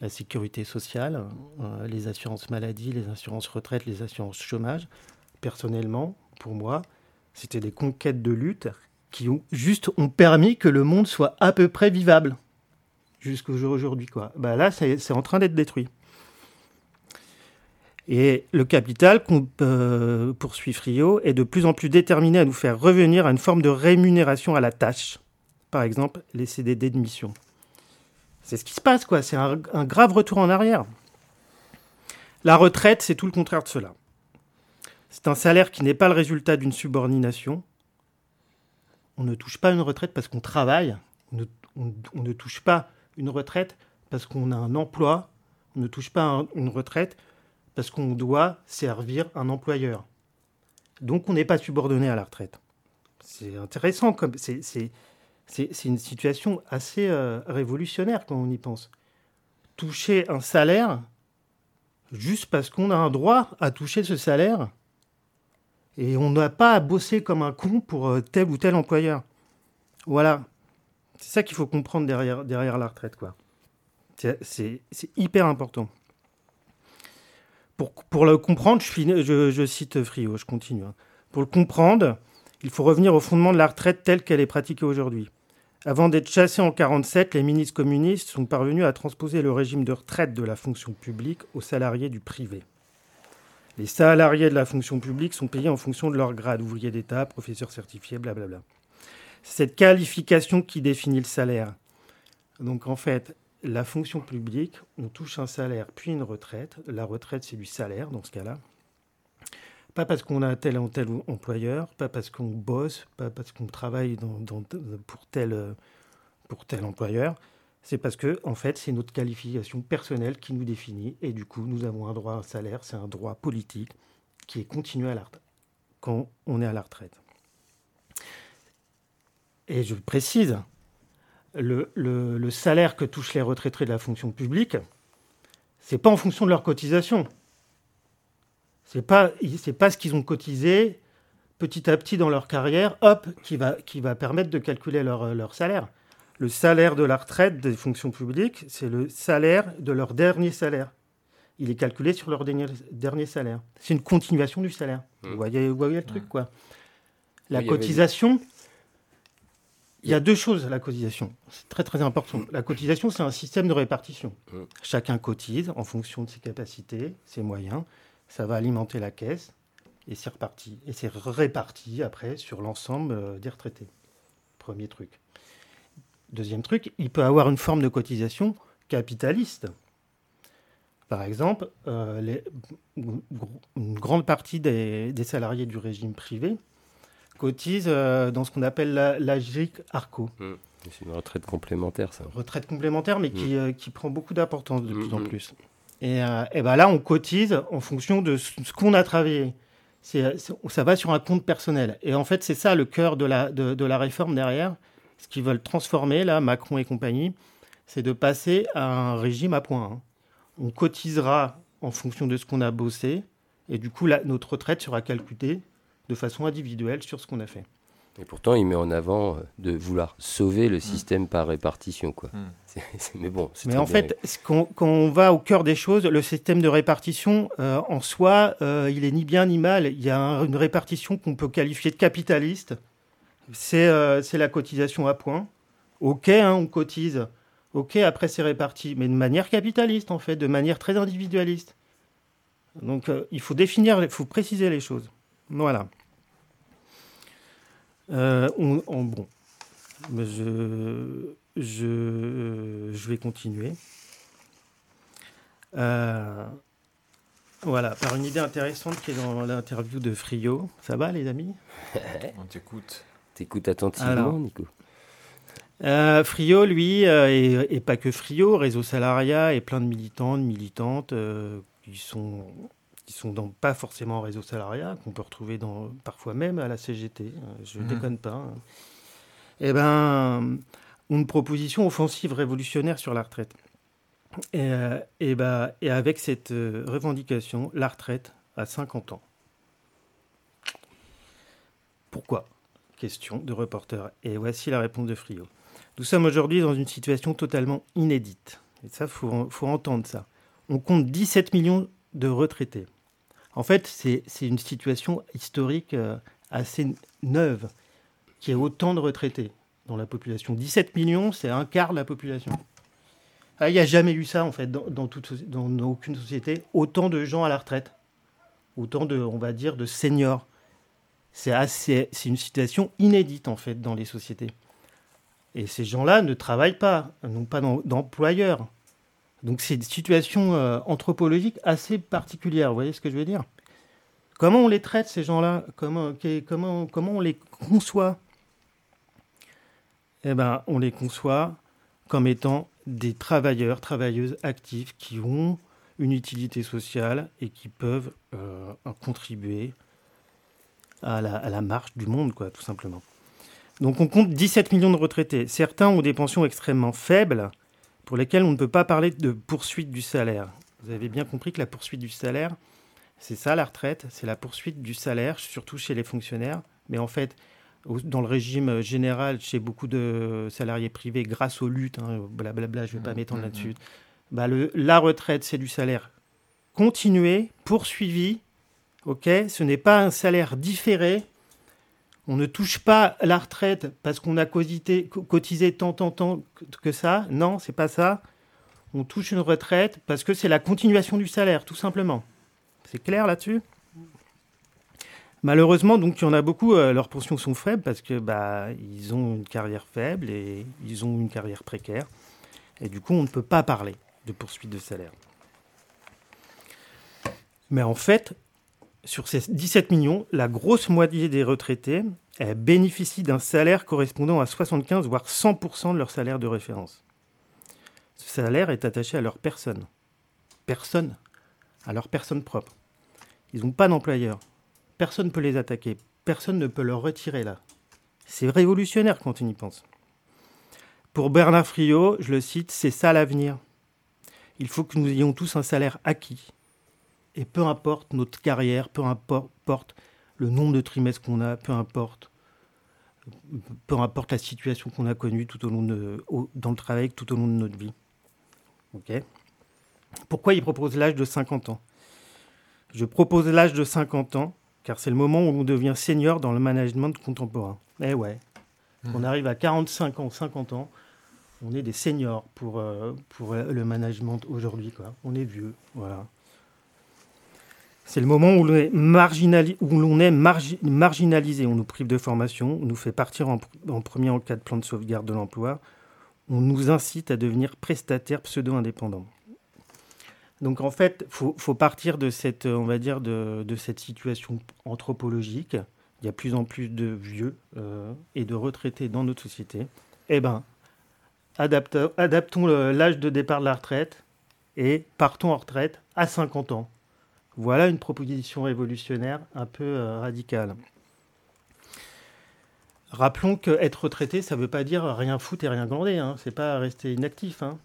la sécurité sociale, euh, les assurances maladie, les assurances retraite, les assurances chômage. Personnellement, pour moi, c'était des conquêtes de lutte qui ont juste ont permis que le monde soit à peu près vivable jusqu'au jour aujourd'hui. Quoi. Bah là, c'est en train d'être détruit. Et le capital euh, poursuit Frio est de plus en plus déterminé à nous faire revenir à une forme de rémunération à la tâche. Par exemple, les CDD de mission. C'est ce qui se passe, quoi. C'est un, grave retour en arrière. La retraite, c'est tout le contraire de cela. C'est un salaire qui n'est pas le résultat d'une subordination. On ne touche pas une retraite parce qu'on travaille. On ne, touche pas une retraite parce qu'on a un emploi. On ne touche pas un, une retraite parce qu'on doit servir un employeur. Donc on n'est pas subordonné à la retraite. C'est intéressant, c'est une situation assez euh, révolutionnaire quand on y pense. Toucher un salaire juste parce qu'on a un droit à toucher ce salaire et on n'a pas à bosser comme un con pour euh, tel ou tel employeur. Voilà. C'est ça qu'il faut comprendre derrière, la retraite. quoi. C'est, hyper important pour, le comprendre, je, je, je, cite Frio, je continue. Hein. Pour le comprendre, il faut revenir au fondement de la retraite telle qu'elle est pratiquée aujourd'hui. Avant d'être chassés en 1947, les ministres communistes sont parvenus à transposer le régime de retraite de la fonction publique aux salariés du privé. Les salariés de la fonction publique sont payés en fonction de leur grade, ouvrier d'État, professeur certifié, blablabla. C'est cette qualification qui définit le salaire. Donc en fait, la fonction publique, on touche un salaire puis une retraite. La retraite, c'est du salaire dans ce cas-là. Pas parce qu'on a tel ou tel employeur, pas parce qu'on bosse, pas parce qu'on travaille pour tel employeur. C'est parce que, en fait, c'est notre qualification personnelle qui nous définit. Et du coup, nous avons un droit à un salaire, c'est un droit politique qui est continué à la quand on est à la retraite. Et je précise, le, le, le, salaire que touchent les retraités de la fonction publique, c'est pas en fonction de leur cotisation. C'est pas pas ce qu'ils ont cotisé petit à petit dans leur carrière, hop, qui va qui va permettre de calculer leur salaire. Le salaire de la retraite des fonctions publiques, c'est le salaire de leur dernier salaire. Il est calculé sur leur dernier, dernier salaire. C'est une continuation du salaire. Mmh. Vous, voyez, vous voyez le truc, quoi. La oui, cotisation, il y a deux choses à la cotisation. C'est très très important. La cotisation, c'est un système de répartition. Chacun cotise en fonction de ses capacités, ses moyens. Ça va alimenter la caisse et c'est reparti. Et c'est réparti après sur l'ensemble des retraités. Premier truc. Deuxième truc, il peut avoir une forme de cotisation capitaliste. Par exemple, euh, les, une grande partie des, des salariés du régime privé cotise euh, dans ce qu'on appelle la, la GIC ARCO. Mmh. C'est une retraite complémentaire, ça. Retraite complémentaire, mais mmh. qui, euh, qui, prend beaucoup d'importance de mmh. plus en plus. Et, et ben là, on cotise en fonction de ce, qu'on a travaillé. Ça va sur un compte personnel. Et en fait, c'est ça le cœur de la, de, de la réforme derrière. Ce qu'ils veulent transformer, là, Macron et compagnie, c'est de passer à un régime à points. On cotisera en fonction de ce qu'on a bossé. Et du coup, notre retraite sera calculée de façon individuelle sur ce qu'on a fait. Et pourtant, il met en avant de vouloir sauver le système mmh. par répartition. Quoi. *laughs* Mmh. C est, c est, mais bon, mais en bien. fait, quand, quand, on va au cœur des choses, le système de répartition, euh, en soi, euh, il est ni bien ni mal. Il y a un, une répartition qu'on peut qualifier de capitaliste. C'est euh, la cotisation à points. OK, hein, on cotise. OK, après c'est réparti. Mais de manière capitaliste, en fait, de manière très individualiste. Donc, euh, il faut définir, il faut préciser les choses. Voilà. Euh, on, on, bon, je, je, je, vais continuer. Voilà, par une idée intéressante qui est dans l'interview de Frio. Ça va, les amis? *laughs* On t'écoute. T'écoutes attentivement, Alors, Nico. Euh, Frio, lui, euh, et, et, pas que Frio, Réseau Salariat et plein de militants, de militantes euh, qui sont qui sont dans, pas forcément en réseau salariat, qu'on peut retrouver dans, parfois même à la CGT, je ne mmh. déconne pas, hein. eh ben, une proposition offensive révolutionnaire sur la retraite. Et, et, bah, et avec cette revendication, la retraite à 50 ans. Pourquoi? Question de reporter. Et voici la réponse de Frio. Nous sommes aujourd'hui dans une situation totalement inédite. Et ça, il faut, entendre ça. On compte 17 millions de retraités. En fait, c'est une situation historique euh, assez neuve, qui est autant de retraités dans la population. 17 millions, c'est un quart de la population. Ah, il n'y a jamais eu ça, en fait, dans, dans, aucune société. Autant de gens à la retraite. Autant de, on va dire, de seniors. C'est une situation inédite, en fait, dans les sociétés. Et ces gens-là ne travaillent pas, n'ont pas d'employeur. Donc c'est une situation euh, anthropologique assez particulière, vous voyez ce que je veux dire? Comment on les traite, ces gens-là? Comment, comment, comment on les conçoit? Eh bien, on les conçoit comme étant des travailleurs, travailleuses actifs qui ont une utilité sociale et qui peuvent euh, contribuer à la, à la, marche du monde, quoi, tout simplement. Donc on compte 17 millions de retraités. Certains ont des pensions extrêmement faibles pour lesquelles on ne peut pas parler de poursuite du salaire. Vous avez bien compris que la poursuite du salaire, c'est ça la retraite, c'est la poursuite du salaire, surtout chez les fonctionnaires. Mais en fait, dans le régime général, chez beaucoup de salariés privés, grâce aux luttes, hein, blablabla, je ne vais pas mmh, m'étendre mmh, là-dessus, mmh. bah le, la retraite, c'est du salaire continué, poursuivi. Ok Ce n'est pas un salaire différé. On ne touche pas la retraite parce qu'on a cotisé, tant, tant, tant que ça. Non, c'est pas ça. On touche une retraite parce que c'est la continuation du salaire, tout simplement. C'est clair là-dessus? Malheureusement, donc, il y en a beaucoup, euh, leurs pensions sont faibles parce que bah, ils ont une carrière faible et ils ont une carrière précaire. Et du coup, on ne peut pas parler de poursuite de salaire. Mais en fait, sur ces 17 millions, la grosse moitié des retraités bénéficient d'un salaire correspondant à 75 voire 100% de leur salaire de référence. Ce salaire est attaché à leur personne. Personne à leur personne propre. Ils n'ont pas d'employeur. Personne ne peut les attaquer. Personne ne peut leur retirer là. C'est révolutionnaire quand on y pense. Pour Bernard Friot, je le cite, c'est ça l'avenir. Il faut que nous ayons tous un salaire acquis. Et peu importe notre carrière, peu importe le nombre de trimestres qu'on a, peu importe, peu importe la situation qu'on a connue tout au long de, dans le travail, tout au long de notre vie. Ok? Pourquoi il propose l'âge de 50 ans? Je propose l'âge de 50 ans car c'est le moment où on devient senior dans le management contemporain. Eh ouais, mmh. on arrive à 45 ans, 50 ans, on est des seniors pour, euh, pour le management aujourd'hui. On est vieux, voilà. C'est le moment où l'on est, où est marginalisé. On nous prive de formation, on nous fait partir en, premier en cas de plan de sauvegarde de l'emploi. On nous incite à devenir prestataire pseudo-indépendant. Donc en fait, faut, faut partir de cette, on va dire, de, cette situation anthropologique. Il y a plus en plus de vieux euh, et de retraités dans notre société. Eh ben, adaptons l'âge de départ de la retraite et partons en retraite à 50 ans. Voilà une proposition révolutionnaire un peu euh, radicale. Rappelons qu'être retraité, ça ne veut pas dire rien foutre et rien glander. Hein. C'est pas rester inactif. Hein.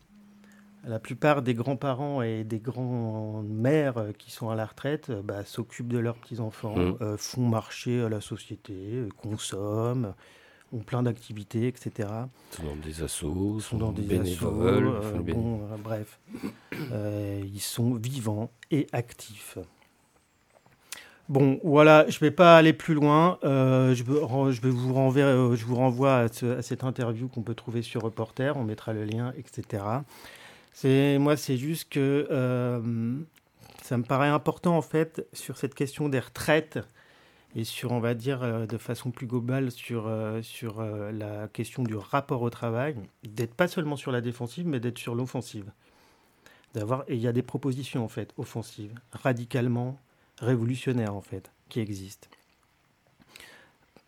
La plupart des grands-parents et des grands-mères qui sont à la retraite euh, bah, s'occupent de leurs petits-enfants, mmh. euh, font marcher la société, euh, consomment, ont plein d'activités, etc. Sont dans des assos, sont dans des bénévoles. bon, bref, ils sont vivants et actifs. Bon, voilà, je ne vais pas aller plus loin. je, je, vais vous renverrai, je vous renvoie à, à cette interview qu'on peut trouver sur Reporter. On mettra le lien, etc. C'est moi, c'est juste que euh, ça me paraît important en fait sur cette question des retraites et sur, on va dire, euh, de façon plus globale sur, euh, sur la question du rapport au travail, d'être pas seulement sur la défensive, mais d'être sur l'offensive. D'avoir, et il y a des propositions en fait offensives, radicalement révolutionnaires en fait, qui existent.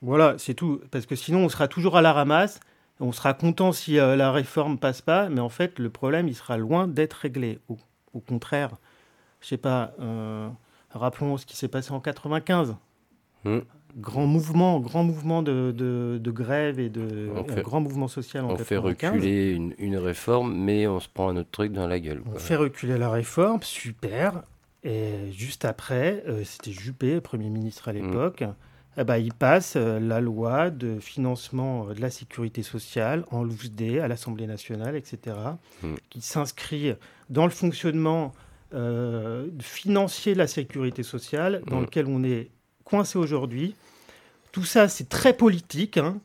Voilà, c'est tout, parce que sinon on sera toujours à la ramasse on sera content si euh, la réforme passe pas, mais en fait, le problème, il sera loin d'être réglé. Au, contraire, je sais pas, euh, rappelons ce qui s'est passé en 95. Mmh. grand mouvement, grand mouvement de, de, grève et de grand mouvement social. En on fait reculer une, une, réforme, mais on se prend un autre truc dans la gueule. On fait reculer la réforme, super. Et juste après, euh, c'était Juppé, Premier ministre à mm. l'époque. Eh ben, il passe euh, la loi de financement de la sécurité sociale en loose à l'Assemblée nationale, etc., mm. qui s'inscrit dans le fonctionnement euh, financier de la sécurité sociale, dans mm. lequel on est coincé aujourd'hui. Tout ça, c'est très politique. Hein.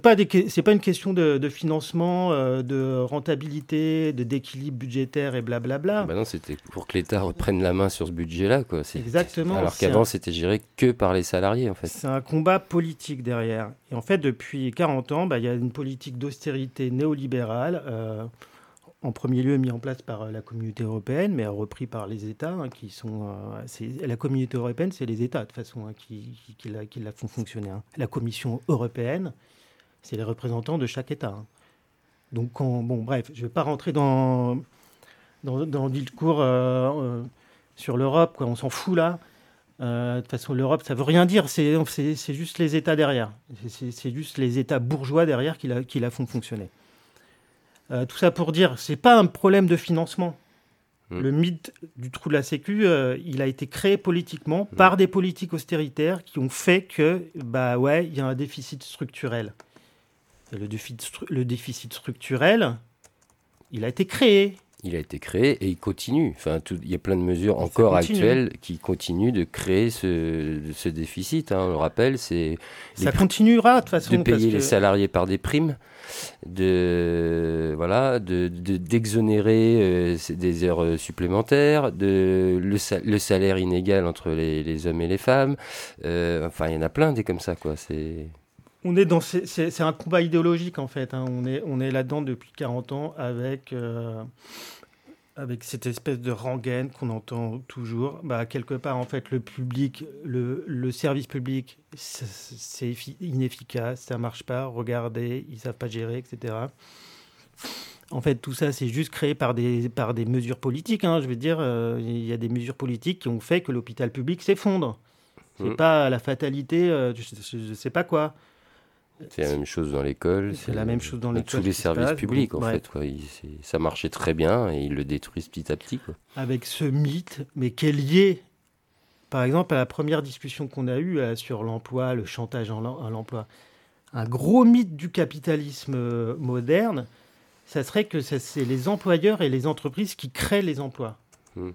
Pas c'est pas une question de, financement, euh, de rentabilité, de d'équilibre budgétaire et blablabla. Bah non, c'était pour que l'État reprenne la main sur ce budget-là, quoi. Exactement. Alors qu'avant, c'était géré que par les salariés, en fait. C'est un combat politique derrière. Et en fait, depuis 40 ans, bah, il y a une politique d'austérité néolibérale. Euh, en premier lieu mis en place par euh, la communauté européenne, mais repris par les États, hein, qui sont... la communauté européenne, c'est les États, de façon, hein, qui, qui, la, qui, la, font fonctionner. Hein. La Commission européenne, c'est les représentants de chaque État. Donc, bon, bref, je ne vais pas rentrer dans, dans, dans le discours euh, euh, sur l'Europe, on s'en fout là. Euh, de toute façon, l'Europe, ça ne veut rien dire, c'est juste les États derrière. C'est juste les États bourgeois derrière qui la, qui la font fonctionner. Tout ça pour dire, c'est pas un problème de financement. Mmh. Le mythe du trou de la Sécu, il a été créé politiquement mmh. par des politiques austéritaires qui ont fait que, bah ouais, il y a un déficit structurel le déficit structurel, il a été créé. Il a été créé et il continue. Enfin, il y a plein de mesures encore actuelles qui continuent de créer ce, ce déficit. Hein. On le rappelle, c'est ça continuera de toute façon. De payer les salariés par des primes, de voilà, de d'exonérer euh, des heures supplémentaires, de le, le salaire inégal entre les, les, hommes et les femmes. Euh, enfin, il y en a plein des comme ça, quoi. C'est on est dans c'est un combat idéologique en fait. Hein. On est on est là-dedans depuis 40 ans avec euh, avec cette espèce de rengaine qu'on entend toujours. Bah, quelque part en fait le public, le, le service public, c'est inefficace, ça marche pas. Regardez, ils savent pas gérer, etc. En fait, tout ça, c'est juste créé par des, par des mesures politiques. Hein. Je veux dire, euh, il y a des mesures politiques qui ont fait que l'hôpital public s'effondre. C'est mmh. pas la fatalité, euh, je, ne sais pas quoi. C'est la même chose dans l'école. C'est la même chose dans l'école. Tous les services publics, en fait. Quoi. ça marchait très bien et ils le détruisent petit à petit. Quoi. Avec ce mythe, mais qui est lié, par exemple, à la première discussion qu'on a eue euh, sur l'emploi, le chantage à l'emploi. Un gros mythe du capitalisme euh, moderne, ça serait que c'est les employeurs et les entreprises qui créent les emplois. Hmm.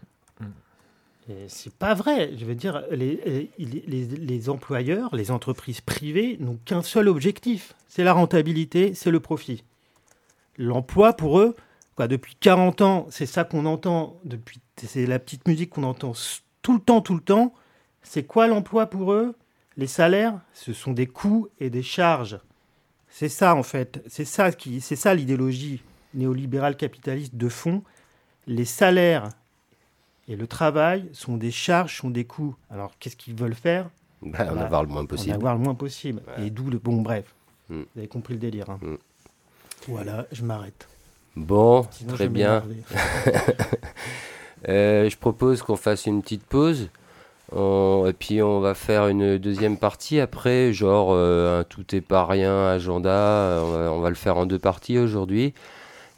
C'est pas vrai. Je veux dire, les, les, employeurs, les entreprises privées n'ont qu'un seul objectif c'est la rentabilité, c'est le profit. L'emploi, pour eux, quoi, depuis 40 ans, c'est ça qu'on entend, depuis, c'est la petite musique qu'on entend tout le temps, tout le temps. C'est quoi l'emploi pour eux? Les salaires, ce sont des coûts et des charges. C'est ça, en fait. C'est ça, qui, c'est ça l'idéologie néolibérale capitaliste de fond. Les salaires et le travail sont des charges, sont des coûts. Alors, qu'est-ce qu'ils veulent faire? Bah, En avoir le moins possible. En avoir le moins possible. Et d'où le... Bon, bref. Hmm. Vous avez compris le délire. Hein. Hmm. Voilà, je m'arrête. Bon, très bien. *laughs* Euh, je propose qu'on fasse une petite pause. Et puis on va faire une deuxième partie après, genre euh, un tout est pas rien agenda. on va, le faire en deux parties aujourd'hui.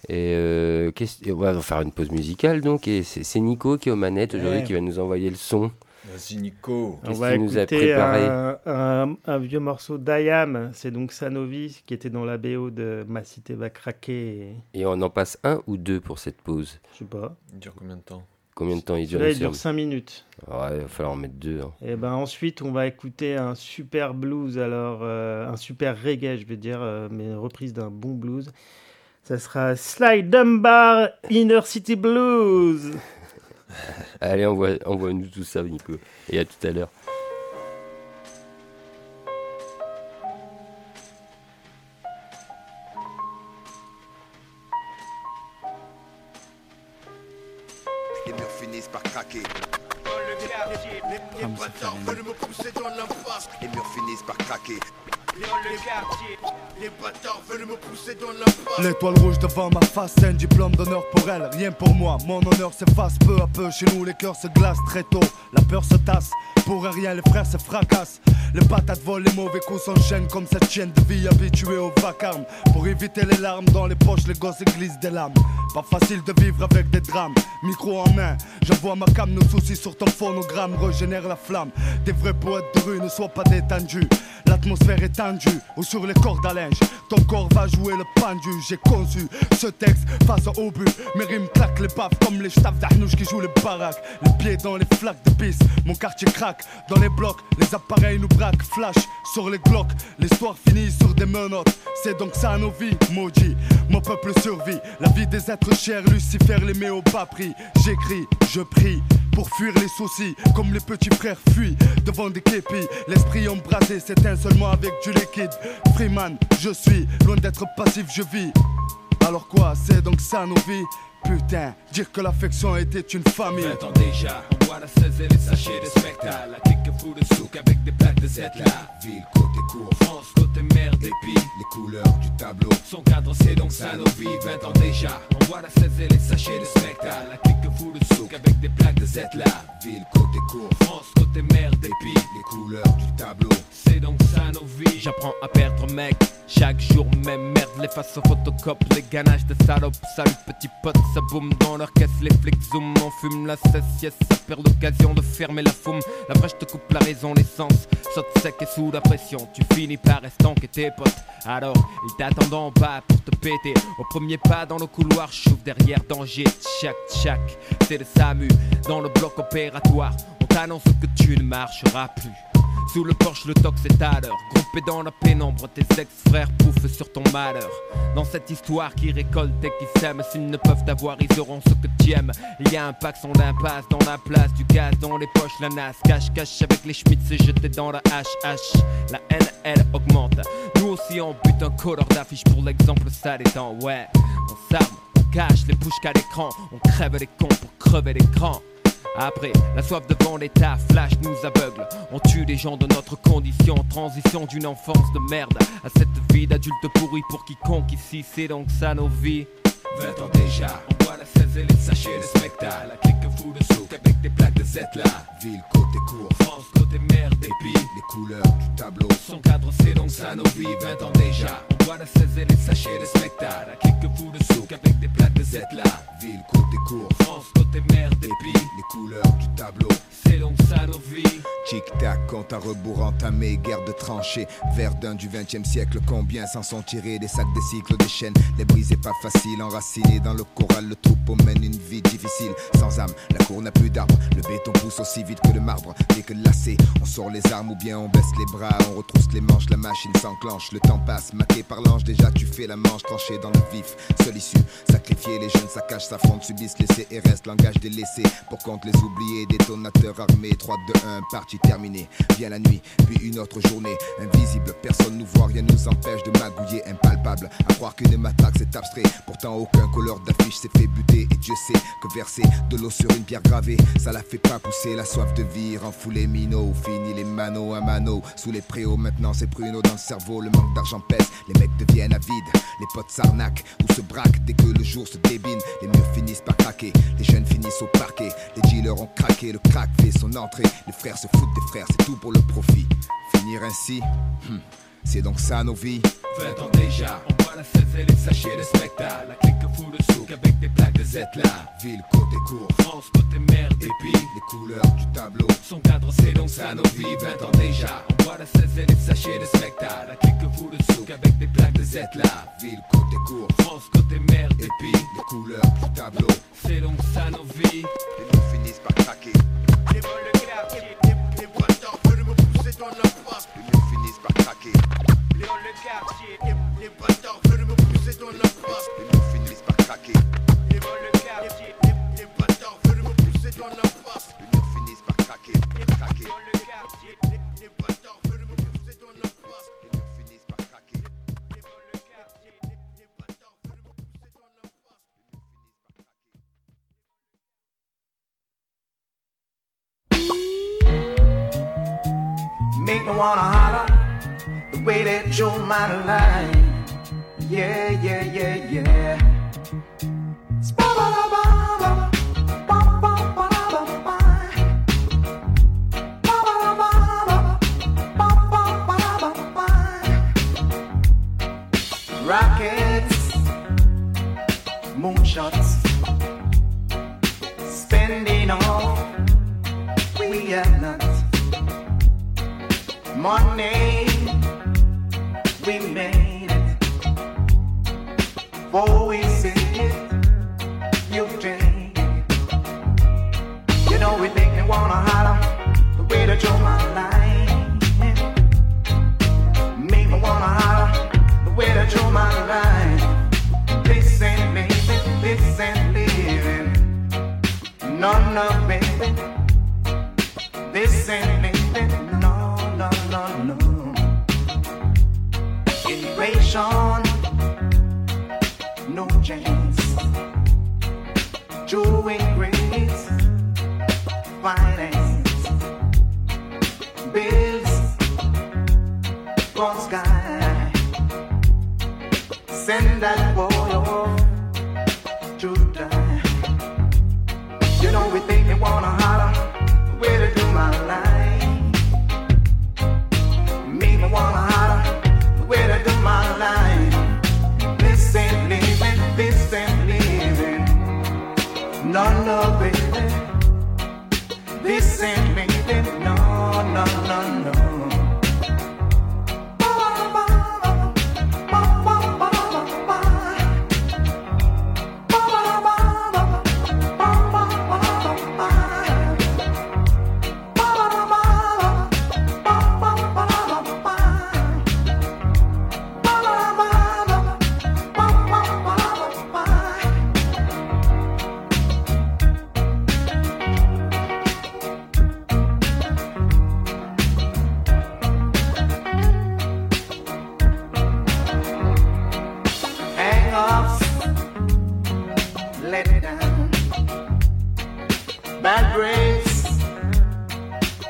Et euh, on va faire une pause musicale donc. Et c'est Nico qui est aux manettes aujourd'hui qui va nous envoyer le son. Vas-y Nico. On va nous a préparé? un, vieux morceau d'Ayam, c'est donc Sanovi qui était dans la BO de Ma cité va craquer. Et on en passe un ou deux pour cette pause Je sais pas. Il dure combien de temps? Combien de temps il dure Là, il dure 5 minutes. Ouais, il va falloir en mettre deux. Hein. Et ben ensuite, on va écouter un super blues, alors euh, un super reggae, je veux dire, euh, mais une reprise d'un bon blues. Ça sera Sly Dunbar Inner City Blues. Allez, envoie-nous tout ça, Nico. Et à tout à l'heure. L'étoile rouge devant ma face, c'est un diplôme d'honneur pour elle. Rien pour moi, mon honneur s'efface peu à peu. Chez nous, les cœurs se glacent très tôt. La peur se tasse, pour rien, les frères se fracassent. Les patates volent, les mauvais coups s'enchaînent comme cette chienne de vie habituée au vacarme. Pour éviter les larmes dans les poches, les gosses glissent des lames. Pas facile de vivre avec des drames. Micro en main, j'envoie ma cam, nos soucis sur ton phonogramme régénère la flamme. Des vrais poètes de rue ne soient pas détendus. L'atmosphère est tendue, ou sur les cordes à linge. Ton corps va jouer le pendu. J'ai conçu ce texte face au but. Mes rimes claquent les baffes comme les staffs d'Arnouche qui jouent les baraques. Les pieds dans les flaques de piste, mon quartier craque. Dans les blocs, les appareils nous braquent. Flash sur les glocks, l'histoire finit sur des menottes. C'est donc ça nos vies, maudit. Mon peuple survit, la vie des êtres chers. Lucifer les met au bas prix. J'écris, je prie pour fuir les soucis, comme les petits frères fuient devant des képis. L'esprit embrasé s'éteint seulement avec du liquide. Freeman, je suis loin d'être passif, je vis. Alors quoi, c'est donc ça nos vies Putain, dire que l'affection était une famille. 20 ans déjà, on voit la 16 et les sachets de spectacle. La clique fout de souk avec des plaques de Z là. Ville, côté court, France, côté mer, des puis les couleurs du tableau. Son cadre, c'est donc ça nos vies. 20 ans déjà, on voit la 16 et les sachets de spectacle. La clique fout de souk avec des plaques de Z là. Ville, côté court, France, côté mer, des puis les couleurs du tableau. C'est donc ça nos vies. J'apprends à perdre, mec. Chaque jour, même merde, les faces au photocop, les ganaches de salope. Salut, petit pote, ça boum dans leur caisse, les flics zoom. On fume la cesse, yes, ça perd l'occasion de fermer la foume. La brèche te coupe la raison, l'essence saute sec et sous la pression. Tu finis par estanquer tes potes. Alors, ils t'attendent en bas pour te péter. Au premier pas dans le couloir, chouffe derrière danger. Tchac, tchac, c'est le SAMU dans le bloc opératoire. On t'annonce que tu ne marcheras plus. Sous le porche, le à l'heure. Groupé dans la pénombre, tes ex-frères pouffent sur ton malheur. Dans cette histoire qui récolte et qui s'aiment, s'ils ne peuvent t'avoir, ils auront ce que tu aimes. Il y a un pack son d'impasse dans la place, du gaz dans les poches, la nas. Cache, cache avec les schmitts, c'est jeté dans la HH. La haine, elle augmente. Nous aussi, on bute un colleur d'affiche pour l'exemple, ça détend. Ouais, on s'arme, on cache les bouches qu'à l'écran. On crève les cons pour crever l'écran. Après, la soif de vendetta, flash nous aveugle. On tue les gens de notre condition, transition d'une enfance de merde à cette vie d'adulte pourri pour quiconque ici, c'est donc ça nos vies. 20 ans déjà, on voit la 16 et les sachets de spectacle. La clique fout de souk avec des plaques de Z là. Ville, côté court, France, côté mer, puis les couleurs du tableau. son cadre, c'est donc ça nos vies. 20 ans déjà, on voit la 16 et les sachets de spectacle. La clique fout de souk avec des plaques de Z là. Ville, côté court, France, côté mer, puis les couleurs du tableau. c'est donc ça nos vies. Tic-tac, compte à rebours entamé, guerre de tranchées. Verdun du 20 e siècle, combien s'en sont tirés Des sacs, des cycles, des chaînes, les briser pas facile. Enracinés dans le choral, le troupeau mène une vie difficile. Sans âme, la cour n'a plus d'arbres. Le béton pousse aussi vite que le marbre. Dès que lassé, on sort les armes ou bien on baisse les bras. On retrousse les manches, la machine s'enclenche. Le temps passe, maqué par l'ange, déjà tu fais la manche tranchée dans le vif. Seule issue, sacrifier les jeunes, saccagent, s'affrontent, subissent, et reste. Langage délaissé, pour compte les oubliés, détonateurs armés. 3, 2, 1, partie terminée. Vient la nuit, puis une autre journée. Invisible, personne nous voit, rien nous empêche de magouiller. Impalpable, à croire qu'une matraque c'est abstrait. Pourtant, aucun couleur d'affiche s'est fait buter. Et Dieu sait que verser de l'eau sur une pierre gravée, ça la fait pas pousser. La soif de vie rend fou les minots. Fini les mano à mano. Sous les préaux, maintenant c'est pruneau dans le cerveau. Le manque d'argent pèse, les mecs deviennent avides. Les potes s'arnaquent ou se braquent dès que le jour se débine. Les murs finissent par craquer, les jeunes finissent au parquet. Les dealers ont craqué, le crack fait son entrée. Les frères se foutent des frères, c'est tout pour le profit. Finir ainsi, hmm, c'est donc ça nos vies. 20 ans déjà, on voit la 16 et les sachets de spectacle. La clique fout de souk avec des plaques de Z là. Ville, côté court, France, côté mer, des puis les couleurs du tableau. son cadre, c'est donc ça nos vies. 20 ans déjà, on voit la 16 et les sachets de spectacle. La clique fout de souk avec des plaques de Z là. Ville, côté court, France, côté mer, des puis les couleurs du tableau. c'est donc ça nos vies. Les mots finissent par craquer. Les les bâtards veulent me pousser dans. Les mots finissent par craquer. Les les bâtards veulent me pousser dans la face. Les mots finissent par craquer. Les les bâtards veulent me pousser dans la face. Les mots finissent par craquer. Craquer. Les les bâtards veulent me pousser dans la face. Les mots finissent par craquer. Les bâtards veulent me pousser dans la face. Les mots finissent par craquer. Make me wanna holler way that you're my life, Yeah, yeah, yeah, yeah. Spa-ba-da-ba-ba. Rockets, moonshots, spending all we have not. Money. let down. Bad grace,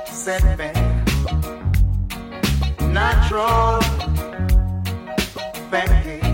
setback, natural, back